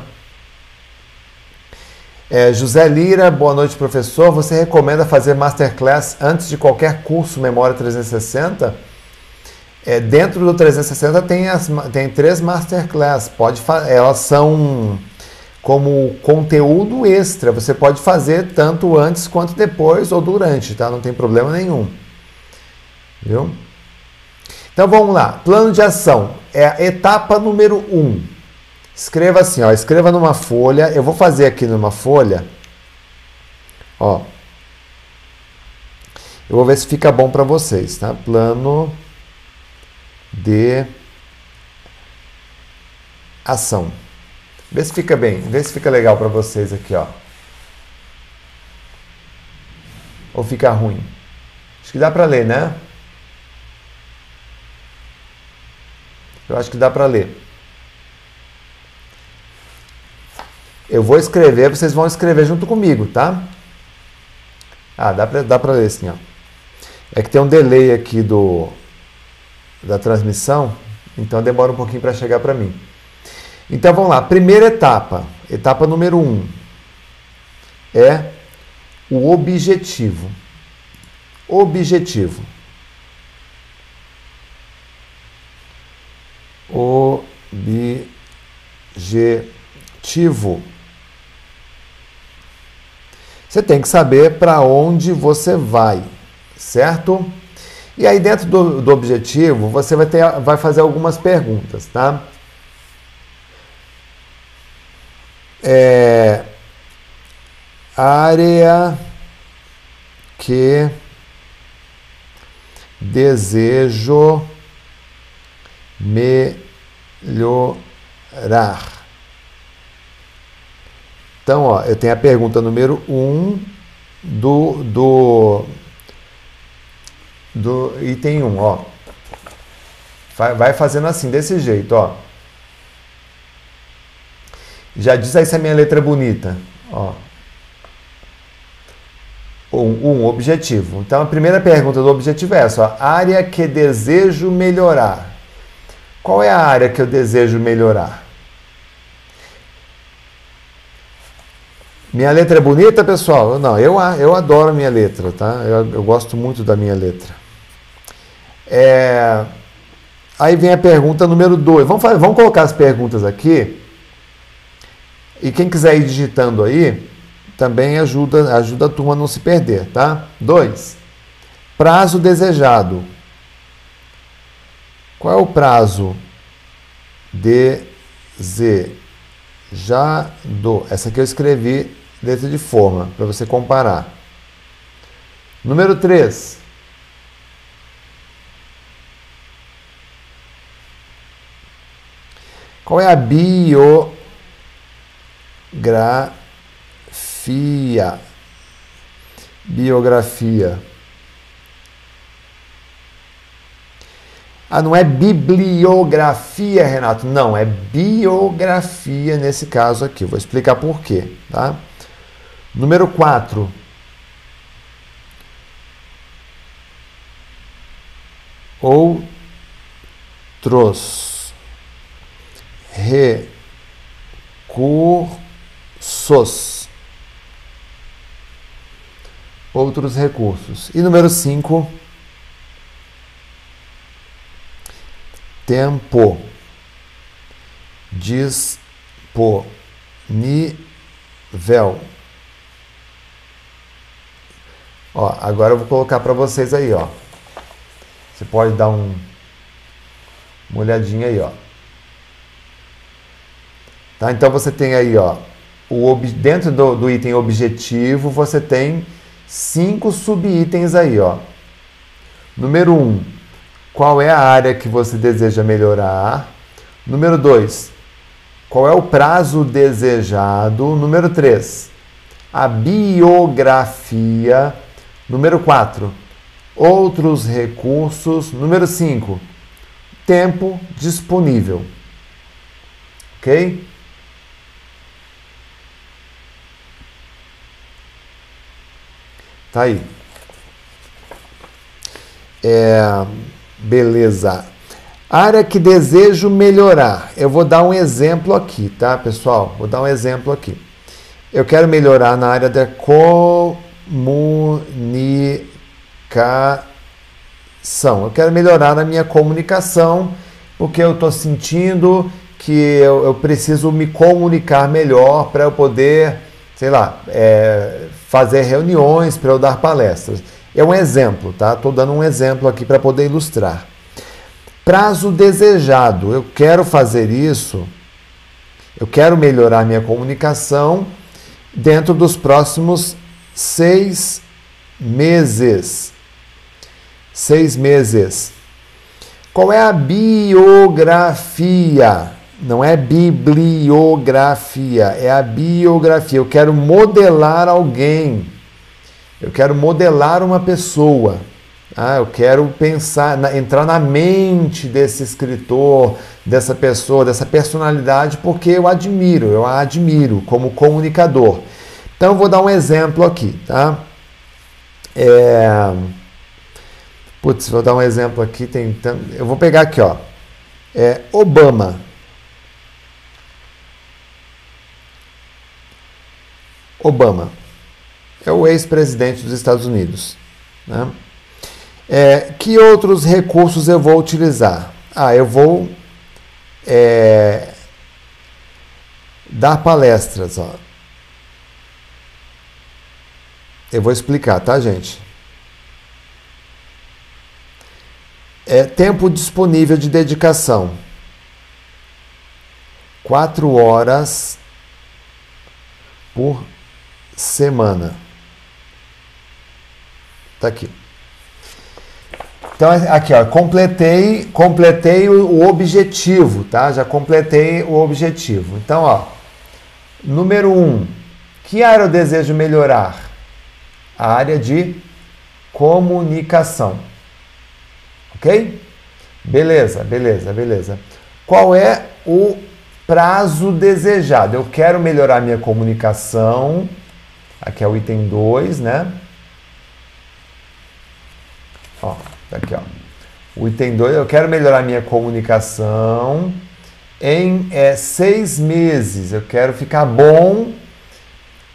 É, José Lira, boa noite, professor. Você recomenda fazer masterclass antes de qualquer curso Memória 360? É, dentro do 360 tem, as, tem três masterclass. Pode elas são como conteúdo extra. Você pode fazer tanto antes quanto depois ou durante, tá? Não tem problema nenhum. Viu? Então vamos lá. Plano de ação é a etapa número 1. Um. Escreva assim, ó, escreva numa folha. Eu vou fazer aqui numa folha. Ó. Eu vou ver se fica bom para vocês, tá? Plano de ação. Vê se fica bem, vê se fica legal para vocês aqui, ó. Ou fica ruim? Acho que dá para ler, né? Eu acho que dá para ler. Eu vou escrever, vocês vão escrever junto comigo, tá? Ah, dá para dá ler sim, ó. É que tem um delay aqui do da transmissão, então demora um pouquinho para chegar para mim. Então vamos lá, primeira etapa, etapa número um, é o objetivo. Objetivo. Objetivo. Você tem que saber para onde você vai, certo? E aí dentro do, do objetivo você vai, ter, vai fazer algumas perguntas, tá? É, área que desejo melhorar. Então, ó, eu tenho a pergunta número 1 um do, do, do item 1, um, ó. Vai, fazendo assim, desse jeito, ó. Já diz aí se a minha letra é bonita, ó. Um, um, objetivo. Então, a primeira pergunta do objetivo é essa: ó, área que desejo melhorar. Qual é a área que eu desejo melhorar? Minha letra é bonita, pessoal? Não, eu, eu adoro a minha letra, tá? Eu, eu gosto muito da minha letra. É... Aí vem a pergunta número 2. Vamos, vamos colocar as perguntas aqui. E quem quiser ir digitando aí, também ajuda, ajuda a turma a não se perder, tá? 2. Prazo desejado. Qual é o prazo desejado? Essa aqui eu escrevi letra de forma, para você comparar. Número 3. Qual é a biografia? Biografia. Ah, não é bibliografia, Renato. Não, é biografia nesse caso aqui. Vou explicar por quê, tá? Número 4. Outros recursos. Outros recursos. E número 5. Tempo disponível Ó, agora eu vou colocar para vocês aí, ó. Você pode dar um, uma olhadinha aí, ó. Tá? Então você tem aí, ó, o dentro do, do item objetivo, você tem cinco subitens aí, ó. Número um, qual é a área que você deseja melhorar? Número dois, qual é o prazo desejado? Número três, a biografia Número 4, outros recursos. Número 5, tempo disponível. Ok? Tá aí. É, beleza. Área que desejo melhorar. Eu vou dar um exemplo aqui, tá, pessoal? Vou dar um exemplo aqui. Eu quero melhorar na área da co comunicação. Eu quero melhorar a minha comunicação porque eu estou sentindo que eu, eu, preciso me comunicar melhor para eu poder, sei lá, é, fazer reuniões, para eu dar palestras. É um exemplo, tá? Estou dando um exemplo aqui para poder ilustrar. Prazo desejado. Eu quero fazer isso. Eu quero melhorar minha comunicação dentro dos próximos seis meses. Seis meses. Qual é a biografia? Não é bibliografia, é a biografia. Eu quero modelar alguém. Eu quero modelar uma pessoa. Ah, eu quero pensar, entrar na mente desse escritor, dessa pessoa, dessa personalidade, porque eu admiro, eu a admiro como comunicador. Então, vou dar um exemplo aqui, tá? É... Putz, vou dar um exemplo aqui. Tem, eu vou pegar aqui, ó. É, Obama. Obama é o ex-presidente dos Estados Unidos. Né? É, que outros recursos eu vou utilizar? Ah, eu vou é, dar palestras. Ó. Eu vou explicar, tá, gente? É tempo disponível de dedicação. Quatro horas por semana. Tá aqui. Então, aqui, ó, completei, completei o objetivo, tá? Já completei o objetivo. Então, ó, número um, que área eu desejo melhorar? A área de comunicação. Ok? Beleza, beleza, beleza. Qual é o prazo desejado? Eu quero melhorar minha comunicação. Aqui é o item 2, né? Ó, tá aqui, ó. O item 2, eu quero melhorar minha comunicação em é, seis meses. Eu quero ficar bom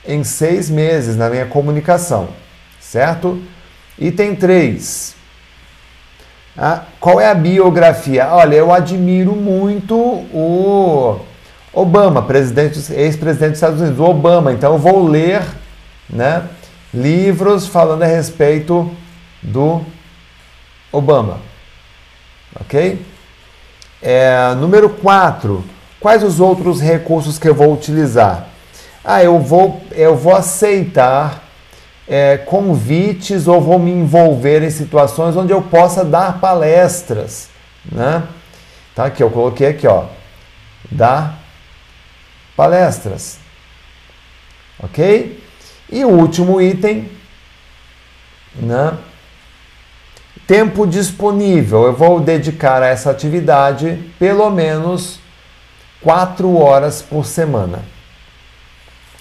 em seis meses na minha comunicação, certo? Item 3. Ah, qual é a biografia? Olha, eu admiro muito o Obama, ex-presidente dos Estados Unidos, o Obama. Então eu vou ler né, livros falando a respeito do Obama. Ok? É, número 4. Quais os outros recursos que eu vou utilizar? Ah, eu vou, eu vou aceitar é, convites ou vou me envolver em situações onde eu possa dar palestras, né? Tá aqui, eu coloquei aqui, ó, dar palestras, ok? E o último item, né? Tempo disponível. Eu vou dedicar a essa atividade pelo menos quatro horas por semana,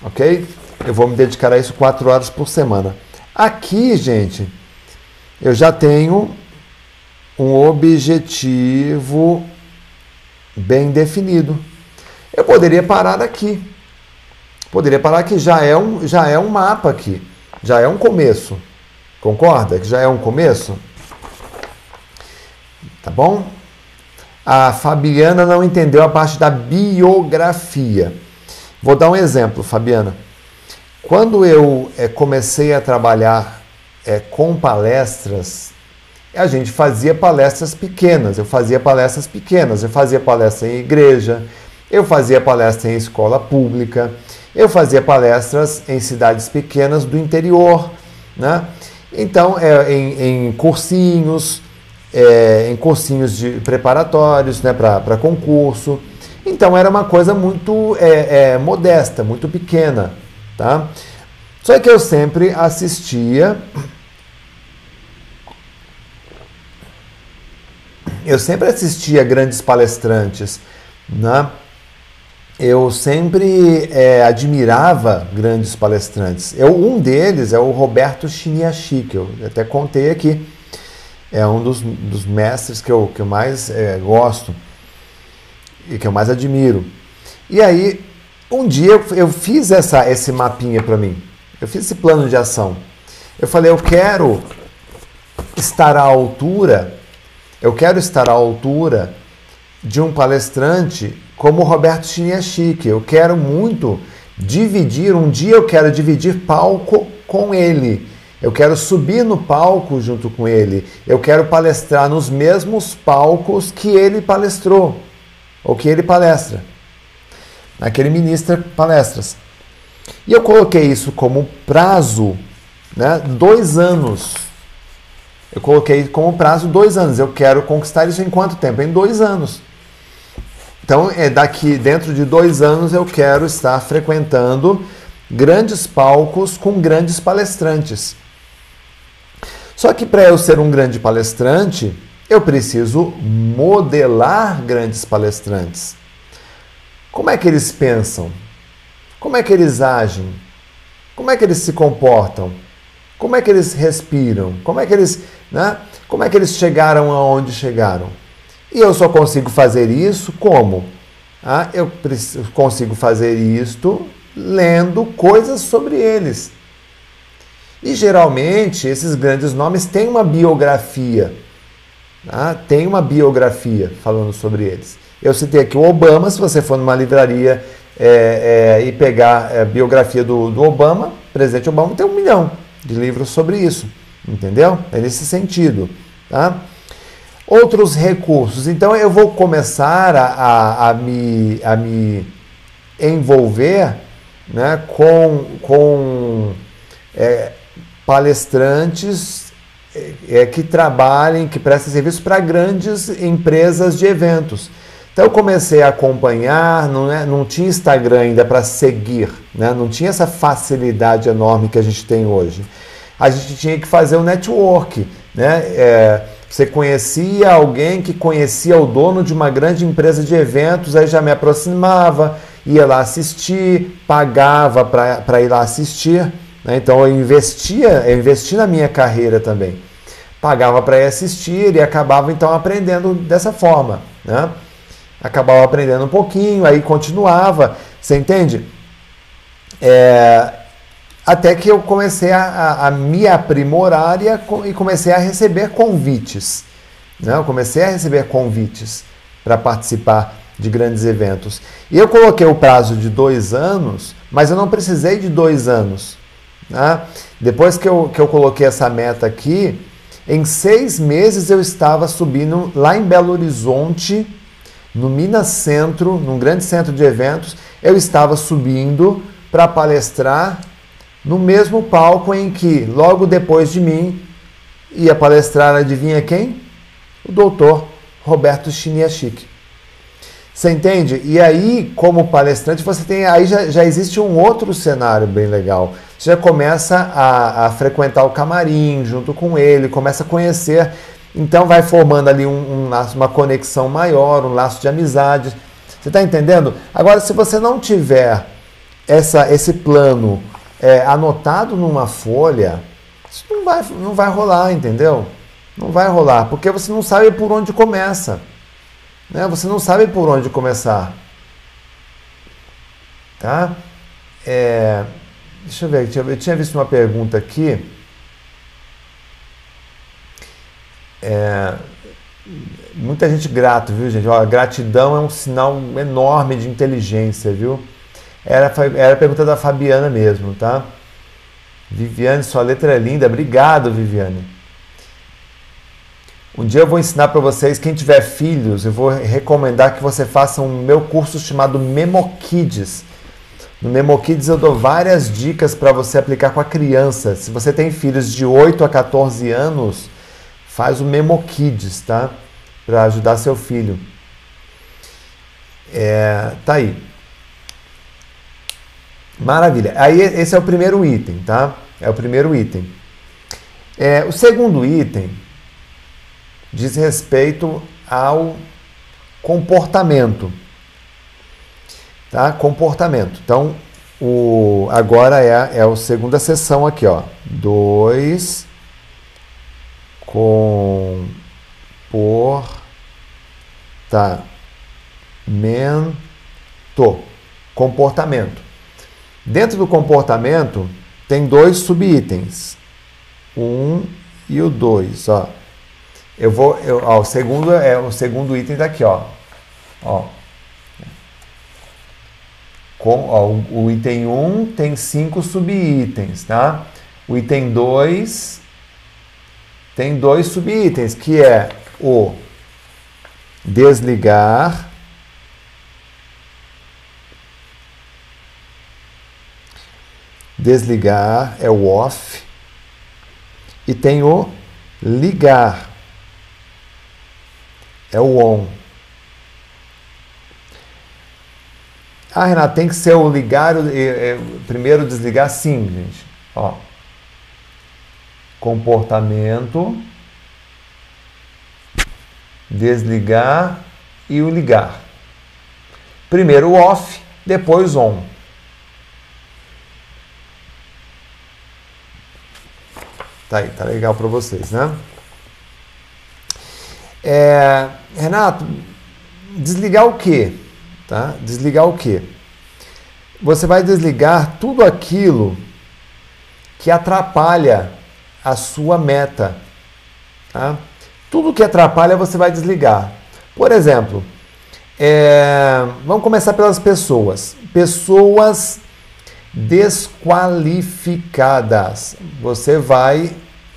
ok? Eu vou me dedicar a isso quatro horas por semana. Aqui, gente, eu já tenho um objetivo bem definido. Eu poderia parar aqui. Poderia parar aqui, já é um, já é um mapa aqui. Já é um começo. Concorda que já é um começo? Tá bom? A Fabiana não entendeu a parte da biografia. Vou dar um exemplo, Fabiana. Quando eu é, comecei a trabalhar é, com palestras, a gente fazia palestras pequenas. Eu fazia palestras pequenas. Eu fazia palestra em igreja, eu fazia palestra em escola pública, eu fazia palestras em cidades pequenas do interior, né? Então, é, em, em cursinhos, é, em cursinhos de preparatórios né, para concurso. Então, era uma coisa muito é, é modesta, muito pequena. Tá? Só que eu sempre assistia. Eu sempre assistia grandes palestrantes, né? Eu sempre é, admirava grandes palestrantes. Eu, um deles é o Roberto Chiniachi, que eu até contei aqui. É um dos, dos mestres que eu, que eu mais é, gosto e que eu mais admiro. E aí um dia eu, eu fiz essa, esse mapinha para mim. Eu fiz esse plano de ação. Eu falei, eu quero estar à altura, eu quero estar à altura de um palestrante como o Roberto Chiniachique. Eu quero muito dividir, um dia eu quero dividir palco com ele. Eu quero subir no palco junto com ele. Eu quero palestrar nos mesmos palcos que ele palestrou, ou que ele palestra naquele ministra palestras. E eu coloquei isso como prazo, né, dois anos. Eu coloquei como prazo dois anos. Eu quero conquistar isso em quanto tempo? Em dois anos. Então, é daqui dentro de dois anos eu quero estar frequentando grandes palcos com grandes palestrantes. Só que para eu ser um grande palestrante, eu preciso modelar grandes palestrantes. Como é que eles pensam? Como é que eles agem? Como é que eles se comportam? Como é que eles respiram? Como é que eles, né? Como é que eles chegaram aonde chegaram? E eu só consigo fazer isso como? Ah, eu consigo fazer isto lendo coisas sobre eles. E geralmente esses grandes nomes têm uma biografia. Tá? Tem uma biografia falando sobre eles. Eu citei aqui o Obama, se você for numa livraria é, é, e pegar a biografia do, do Obama, o presidente Obama tem um milhão de livros sobre isso. Entendeu? É nesse sentido. Tá? Outros recursos. Então eu vou começar a, a, a, me, a me envolver né, com, com é, palestrantes é, que trabalhem, que prestem serviço para grandes empresas de eventos. Então eu comecei a acompanhar, não, é, não tinha Instagram ainda para seguir, né? não tinha essa facilidade enorme que a gente tem hoje. A gente tinha que fazer o um network. Né? É, você conhecia alguém que conhecia o dono de uma grande empresa de eventos, aí já me aproximava, ia lá assistir, pagava para ir lá assistir. Né? Então eu investia, eu investi na minha carreira também. Pagava para ir assistir e acabava então aprendendo dessa forma. Né? Acabava aprendendo um pouquinho, aí continuava. Você entende? É, até que eu comecei a, a, a me aprimorar e, a, e, comecei a receber convites. Né? Eu comecei a receber convites para participar de grandes eventos. E eu coloquei o prazo de dois anos, mas eu não precisei de dois anos. Né? Depois que eu, que eu coloquei essa meta aqui, em seis meses eu estava subindo lá em Belo Horizonte, no Minas Centro, num grande centro de eventos, eu estava subindo para palestrar no mesmo palco em que, logo depois de mim, ia palestrar, adivinha quem? O doutor Roberto Chiniachik. Você entende? E aí, como palestrante, você tem. Aí já, já existe um outro cenário bem legal. Você já começa a, a frequentar o camarim junto com ele, começa a conhecer. Então vai formando ali um, um laço, uma conexão maior, um laço de amizade. Você está entendendo? Agora, se você não tiver essa, esse plano é, anotado numa folha, isso não vai, não vai rolar, entendeu? Não vai rolar, porque você não sabe por onde começa. Né? Você não sabe por onde começar. Tá? É, deixa eu ver, eu tinha visto uma pergunta aqui. É, muita gente grata, viu, gente? Ó, gratidão é um sinal enorme de inteligência, viu? Era, era a pergunta da Fabiana mesmo, tá? Viviane, sua letra é linda. Obrigado, Viviane. Um dia eu vou ensinar para vocês, quem tiver filhos, eu vou recomendar que você faça um meu curso chamado Memo Kids. No Memo Kids eu dou várias dicas para você aplicar com a criança. Se você tem filhos de 8 a 14 anos, faz o Memo Kids, tá? Para ajudar seu filho. É, tá aí. Maravilha. Aí esse é o primeiro item, tá? É o primeiro item. É, o segundo item diz respeito ao comportamento. Tá? Comportamento. Então, o, agora é, é a segunda sessão aqui, ó. Dois com por tá mento comportamento. Dentro do comportamento tem dois subitens, um e o dois, ó. Eu vou, eu, ó, o segundo é o segundo item daqui, ó. Ó. Com, ó, o, item 1 um tem cinco subitens, tá? O item 2 tem dois subitens, que é o desligar desligar é o off e tem o ligar é o on. Ah, Renato, tem que ser o ligar, é, primeiro desligar? Sim, gente. Ó. comportamento, desligar e o ligar. Primeiro off, depois on. Tá aí, tá legal para vocês, né? É, Renato, desligar o quê? Tá? Desligar o quê? Você vai desligar tudo aquilo que atrapalha a sua meta. Tá? Tudo que atrapalha você vai desligar. Por exemplo, é, vamos começar pelas pessoas. Pessoas desqualificadas. Você vai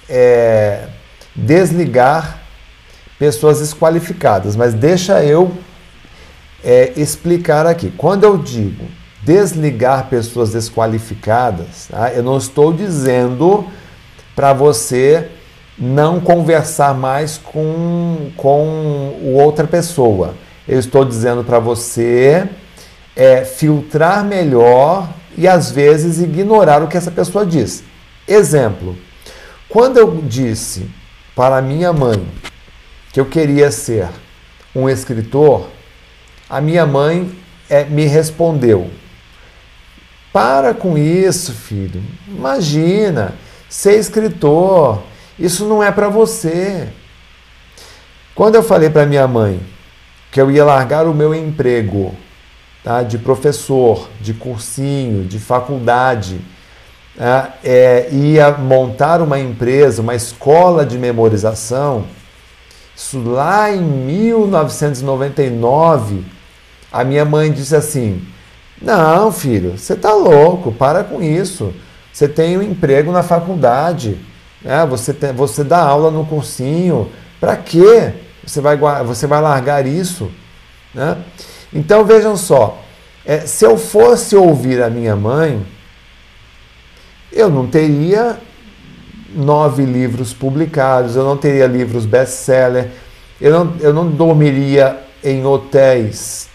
é, desligar pessoas desqualificadas, mas deixa eu é, explicar aqui. Quando eu digo desligar pessoas desqualificadas, tá? eu não estou dizendo para você não conversar mais com, com outra pessoa. Eu estou dizendo para você é, filtrar melhor e às vezes ignorar o que essa pessoa diz. Exemplo: quando eu disse para minha mãe que eu queria ser um escritor, a minha mãe é, me respondeu: Para com isso, filho. Imagina, ser escritor, isso não é para você. Quando eu falei para minha mãe que eu ia largar o meu emprego tá, de professor, de cursinho, de faculdade, é, é, ia montar uma empresa, uma escola de memorização, isso lá em 1999, a minha mãe disse assim: Não, filho, você está louco, para com isso. Você tem um emprego na faculdade, né? você, tem, você dá aula no cursinho, para quê? Você vai, você vai largar isso? Né? Então vejam só, é, se eu fosse ouvir a minha mãe, eu não teria nove livros publicados, eu não teria livros best-seller, eu não, eu não dormiria em hotéis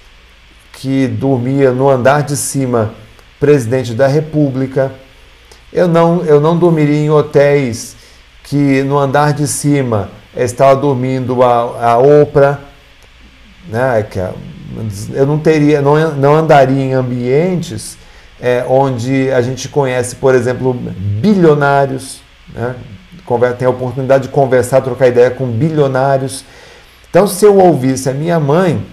que dormia no andar de cima presidente da república, eu não, eu não dormiria em hotéis que no andar de cima estava dormindo a, a Oprah, né, que é, eu não teria, não, não andaria em ambientes é, onde a gente conhece, por exemplo, bilionários, né? tem a oportunidade de conversar, trocar ideia com bilionários. Então, se eu ouvisse a minha mãe,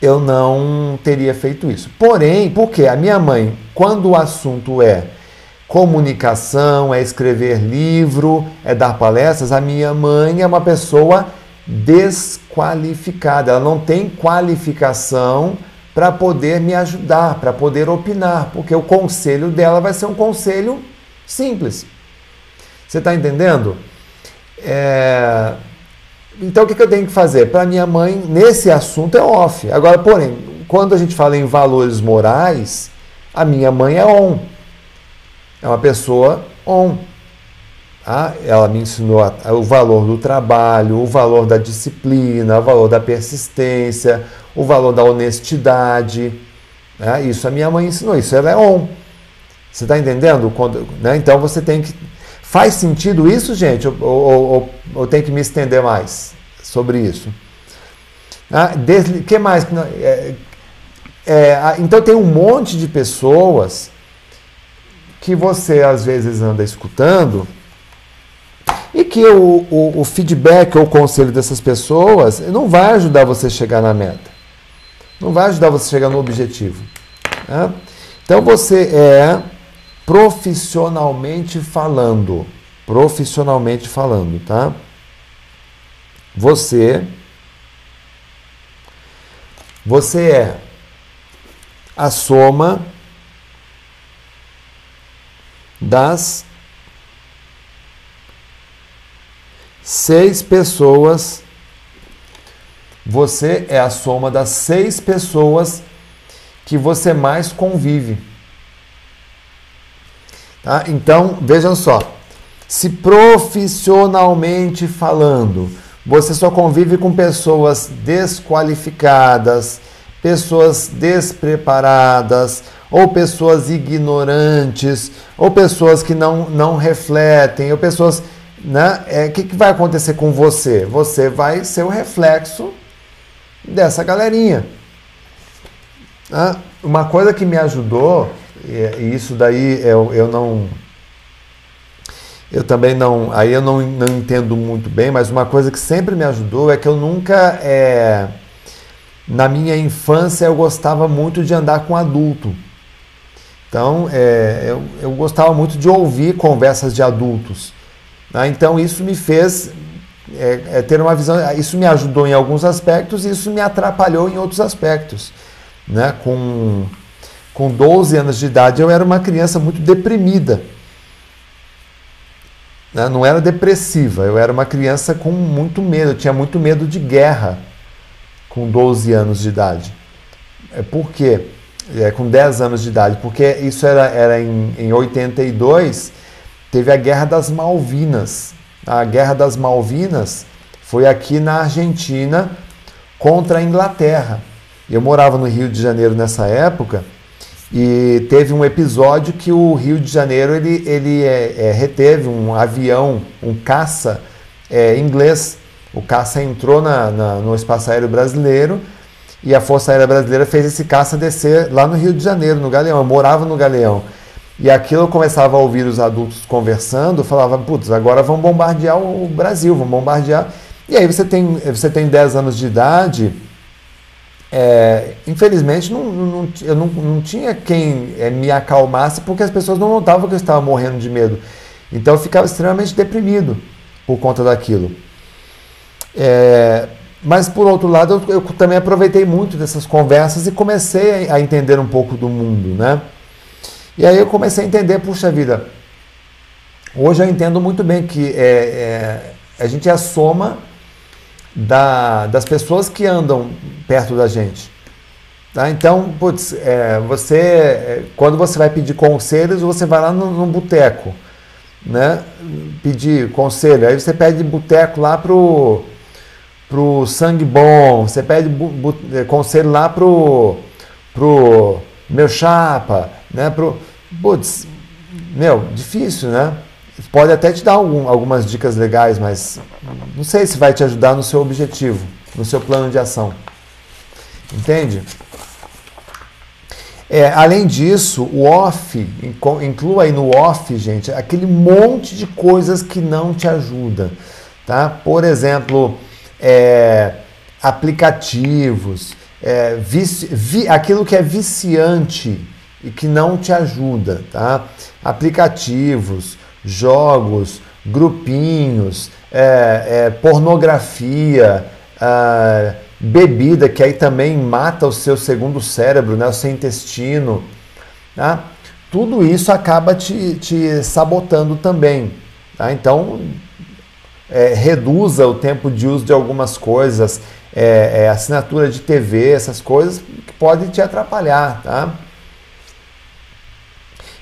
eu não teria feito isso. Porém, porque a minha mãe, quando o assunto é comunicação, é escrever livro, é dar palestras, a minha mãe é uma pessoa desqualificada. Ela não tem qualificação para poder me ajudar, para poder opinar, porque o conselho dela vai ser um conselho simples. Você está entendendo? É... Então, o que, que eu tenho que fazer? Para minha mãe, nesse assunto é off. Agora, porém, quando a gente fala em valores morais, a minha mãe é on. É uma pessoa on. Ah, ela me ensinou o valor do trabalho, o valor da disciplina, o valor da persistência, o valor da honestidade. Né? Isso a minha mãe ensinou, isso ela é on. Você está entendendo? Quando, né? Então você tem que Faz sentido isso, gente? Ou, ou, ou, ou tem que me estender mais sobre isso? Ah, desli... que mais? É, é, então tem um monte de pessoas que você às vezes anda escutando e que o, o, o, feedback ou o conselho dessas pessoas não vai ajudar você a chegar na meta, não vai ajudar você a chegar no objetivo. Né? Então você é profissionalmente falando, profissionalmente falando, tá? Você você é a soma das seis pessoas. Você é a soma das seis pessoas que você mais convive. Tá? Então, vejam só. Se profissionalmente falando, você só convive com pessoas desqualificadas, pessoas despreparadas, ou pessoas ignorantes, ou pessoas que não, não refletem, ou pessoas. Né? É, o que, que vai acontecer com você? Você vai ser o reflexo dessa galerinha. Uma coisa que me ajudou, e isso daí eu, eu não. Eu também não. Aí eu não, não entendo muito bem, mas uma coisa que sempre me ajudou é que eu nunca. É, na minha infância eu gostava muito de andar com adulto. Então, é, eu, eu, gostava muito de ouvir conversas de adultos. Né? Então, isso me fez é, é, ter uma visão. Isso me ajudou em alguns aspectos e isso me atrapalhou em outros aspectos. Né? Com, com 12 anos de idade, eu era uma criança muito deprimida. Né? Não era depressiva, eu era uma criança com muito medo. Eu tinha muito medo de guerra com 12 anos de idade. É, por quê? É, com 10 anos de idade, porque isso era, era em, em 82, teve a Guerra das Malvinas. A Guerra das Malvinas foi aqui na Argentina contra a Inglaterra. Eu morava no Rio de Janeiro nessa época e teve um episódio que o Rio de Janeiro ele, ele é, é, reteve um avião, um caça é, inglês o caça entrou na, na, no espaço aéreo brasileiro e a Força Aérea Brasileira fez esse caça descer lá no Rio de Janeiro, no Galeão. Eu morava no Galeão. E aquilo eu começava a ouvir os adultos conversando, falava, putz, agora vão bombardear o Brasil, vão bombardear. E aí você tem, você tem 10 anos de idade, é, infelizmente não, não, eu não, não tinha quem é, me acalmasse, porque as pessoas não notavam que eu estava morrendo de medo. Então eu ficava extremamente deprimido por conta daquilo. É, mas, por outro lado, eu, eu, também aproveitei muito dessas conversas e comecei a, a, entender um pouco do mundo, né? E aí eu comecei a entender, puxa vida, hoje eu entendo muito bem que é, é, a gente é a soma da, das pessoas que andam perto da gente. Tá? Então, putz, é, você, é, quando você vai pedir conselhos, você vai lá num, boteco, né? Pedir conselho. Aí você pede boteco lá pro pro sangue bom, você pede eh, conselho lá pro, pro meu chapa, né? Pro, putz, meu, difícil, né? Pode até te dar algum, algumas dicas legais, mas não sei se vai te ajudar no seu objetivo, no seu plano de ação. Entende? É, além disso, o off, inclua aí no off, gente, aquele monte de coisas que não te ajuda, tá? Por exemplo, é, aplicativos, é, vici, vi, aquilo que é viciante e que não te ajuda, tá? Aplicativos, jogos, grupinhos, é, é, pornografia, é, bebida, que aí também mata o seu segundo cérebro, né, o seu intestino, tá? Tudo isso acaba te, te sabotando também, tá? Então, é, reduza o tempo de uso de algumas coisas, é, é, assinatura de TV, essas coisas que podem te atrapalhar, tá?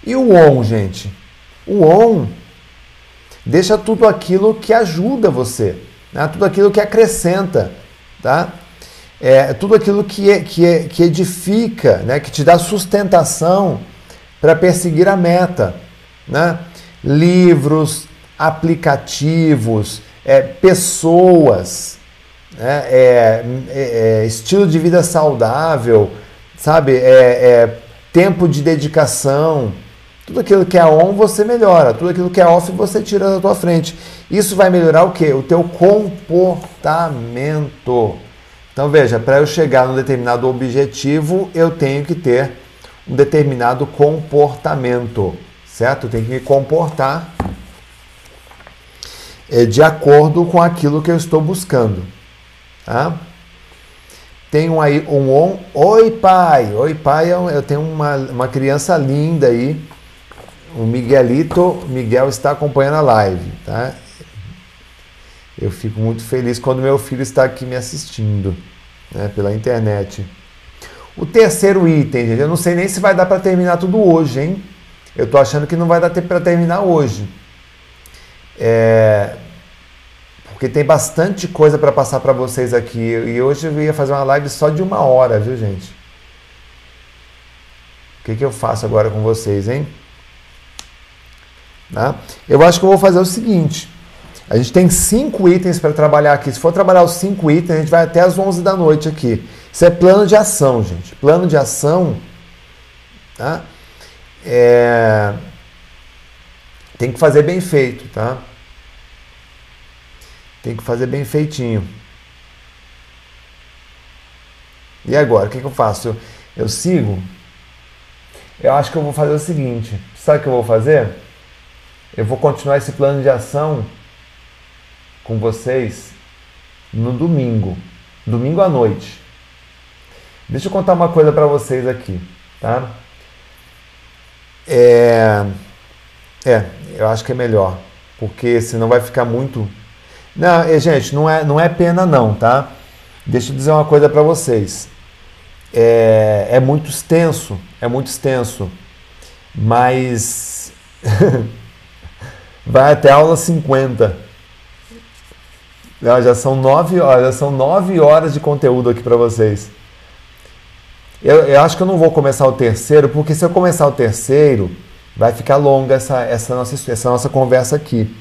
E o on, gente? O on deixa tudo aquilo que ajuda você, né? tudo aquilo que acrescenta, tá? É, tudo aquilo que, é, que, é, que edifica, né? que te dá sustentação para perseguir a meta. Né? Livros, aplicativos, é, pessoas, né? é, é, é estilo de vida saudável, sabe? É, é, tempo de dedicação. Tudo aquilo que é on você melhora, tudo aquilo que é off você tira da tua frente. Isso vai melhorar o que? O teu comportamento. Então veja, para eu chegar num determinado objetivo, eu tenho que ter um determinado comportamento, certo? Eu tenho que me comportar é, de acordo com aquilo que eu estou buscando. Tá? Tenho aí um on. Oi, pai! Oi, pai, eu tenho uma, uma criança linda aí. O Miguelito, Miguel está acompanhando a live, tá? Eu fico muito feliz quando meu filho está aqui me assistindo, né, pela internet. O terceiro item, gente, eu não sei nem se vai dar para terminar tudo hoje, hein? Eu tô achando que não vai dar tempo para terminar hoje. É, porque tem bastante coisa para passar para vocês aqui. E hoje eu ia fazer uma live só de uma hora, viu, gente? O que, que eu faço agora com vocês, hein? Tá? Eu acho que eu vou fazer o seguinte. A gente tem cinco itens para trabalhar aqui. Se for trabalhar os cinco itens, a gente vai até as 11 da noite aqui. Isso é plano de ação, gente. Plano de ação tá? É... tem que fazer bem feito, tá? Tem que fazer bem feitinho. E agora, o que, que eu faço? Eu, eu sigo? Eu acho que eu vou fazer o seguinte: sabe o que eu vou fazer? Eu vou continuar esse plano de ação com vocês no domingo, domingo à noite. Deixa eu contar uma coisa para vocês aqui, tá? É, é, eu acho que é melhor, porque senão vai ficar muito. Não, gente, não é, não é pena não, tá? Deixa eu dizer uma coisa para vocês. É, é muito extenso, é muito extenso, mas [laughs] vai até a aula 50. Não, já são nove horas, já são nove horas de conteúdo aqui para vocês. Eu, eu, acho que eu não vou começar o terceiro, porque se eu começar o terceiro, vai ficar longa essa, essa, nossa, essa nossa conversa aqui.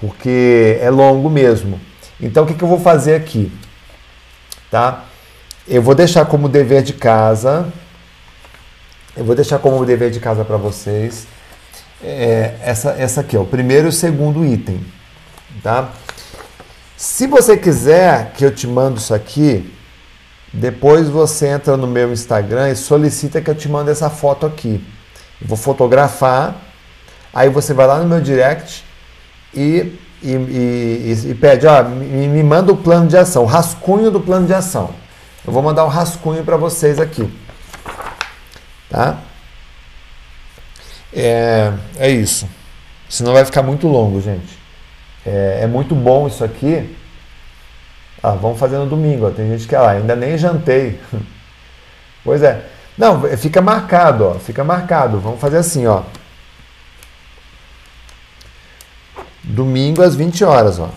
Porque é longo mesmo. Então o que, que eu vou fazer aqui? Tá? Eu vou deixar como dever de casa. Eu vou deixar como dever de casa para vocês. É, essa, essa aqui, ó, o primeiro e o segundo item. Tá? Se você quiser que eu te mando isso aqui, depois você entra no meu Instagram e solicita que eu te mande essa foto aqui. Eu vou fotografar, aí você vai lá no meu direct e, e, e, e pede, ó, me, me, manda o plano de ação, o rascunho do plano de ação. Eu vou mandar o um rascunho para vocês aqui. Tá? É, é isso. Senão vai ficar muito longo, gente. É, é muito bom isso aqui ah, vamos fazer no domingo. Ó. Tem gente que, ah, ainda nem jantei. [laughs] pois é. Não, fica marcado, ó. Fica marcado. Vamos fazer assim, ó. Domingo às 20 horas, ó.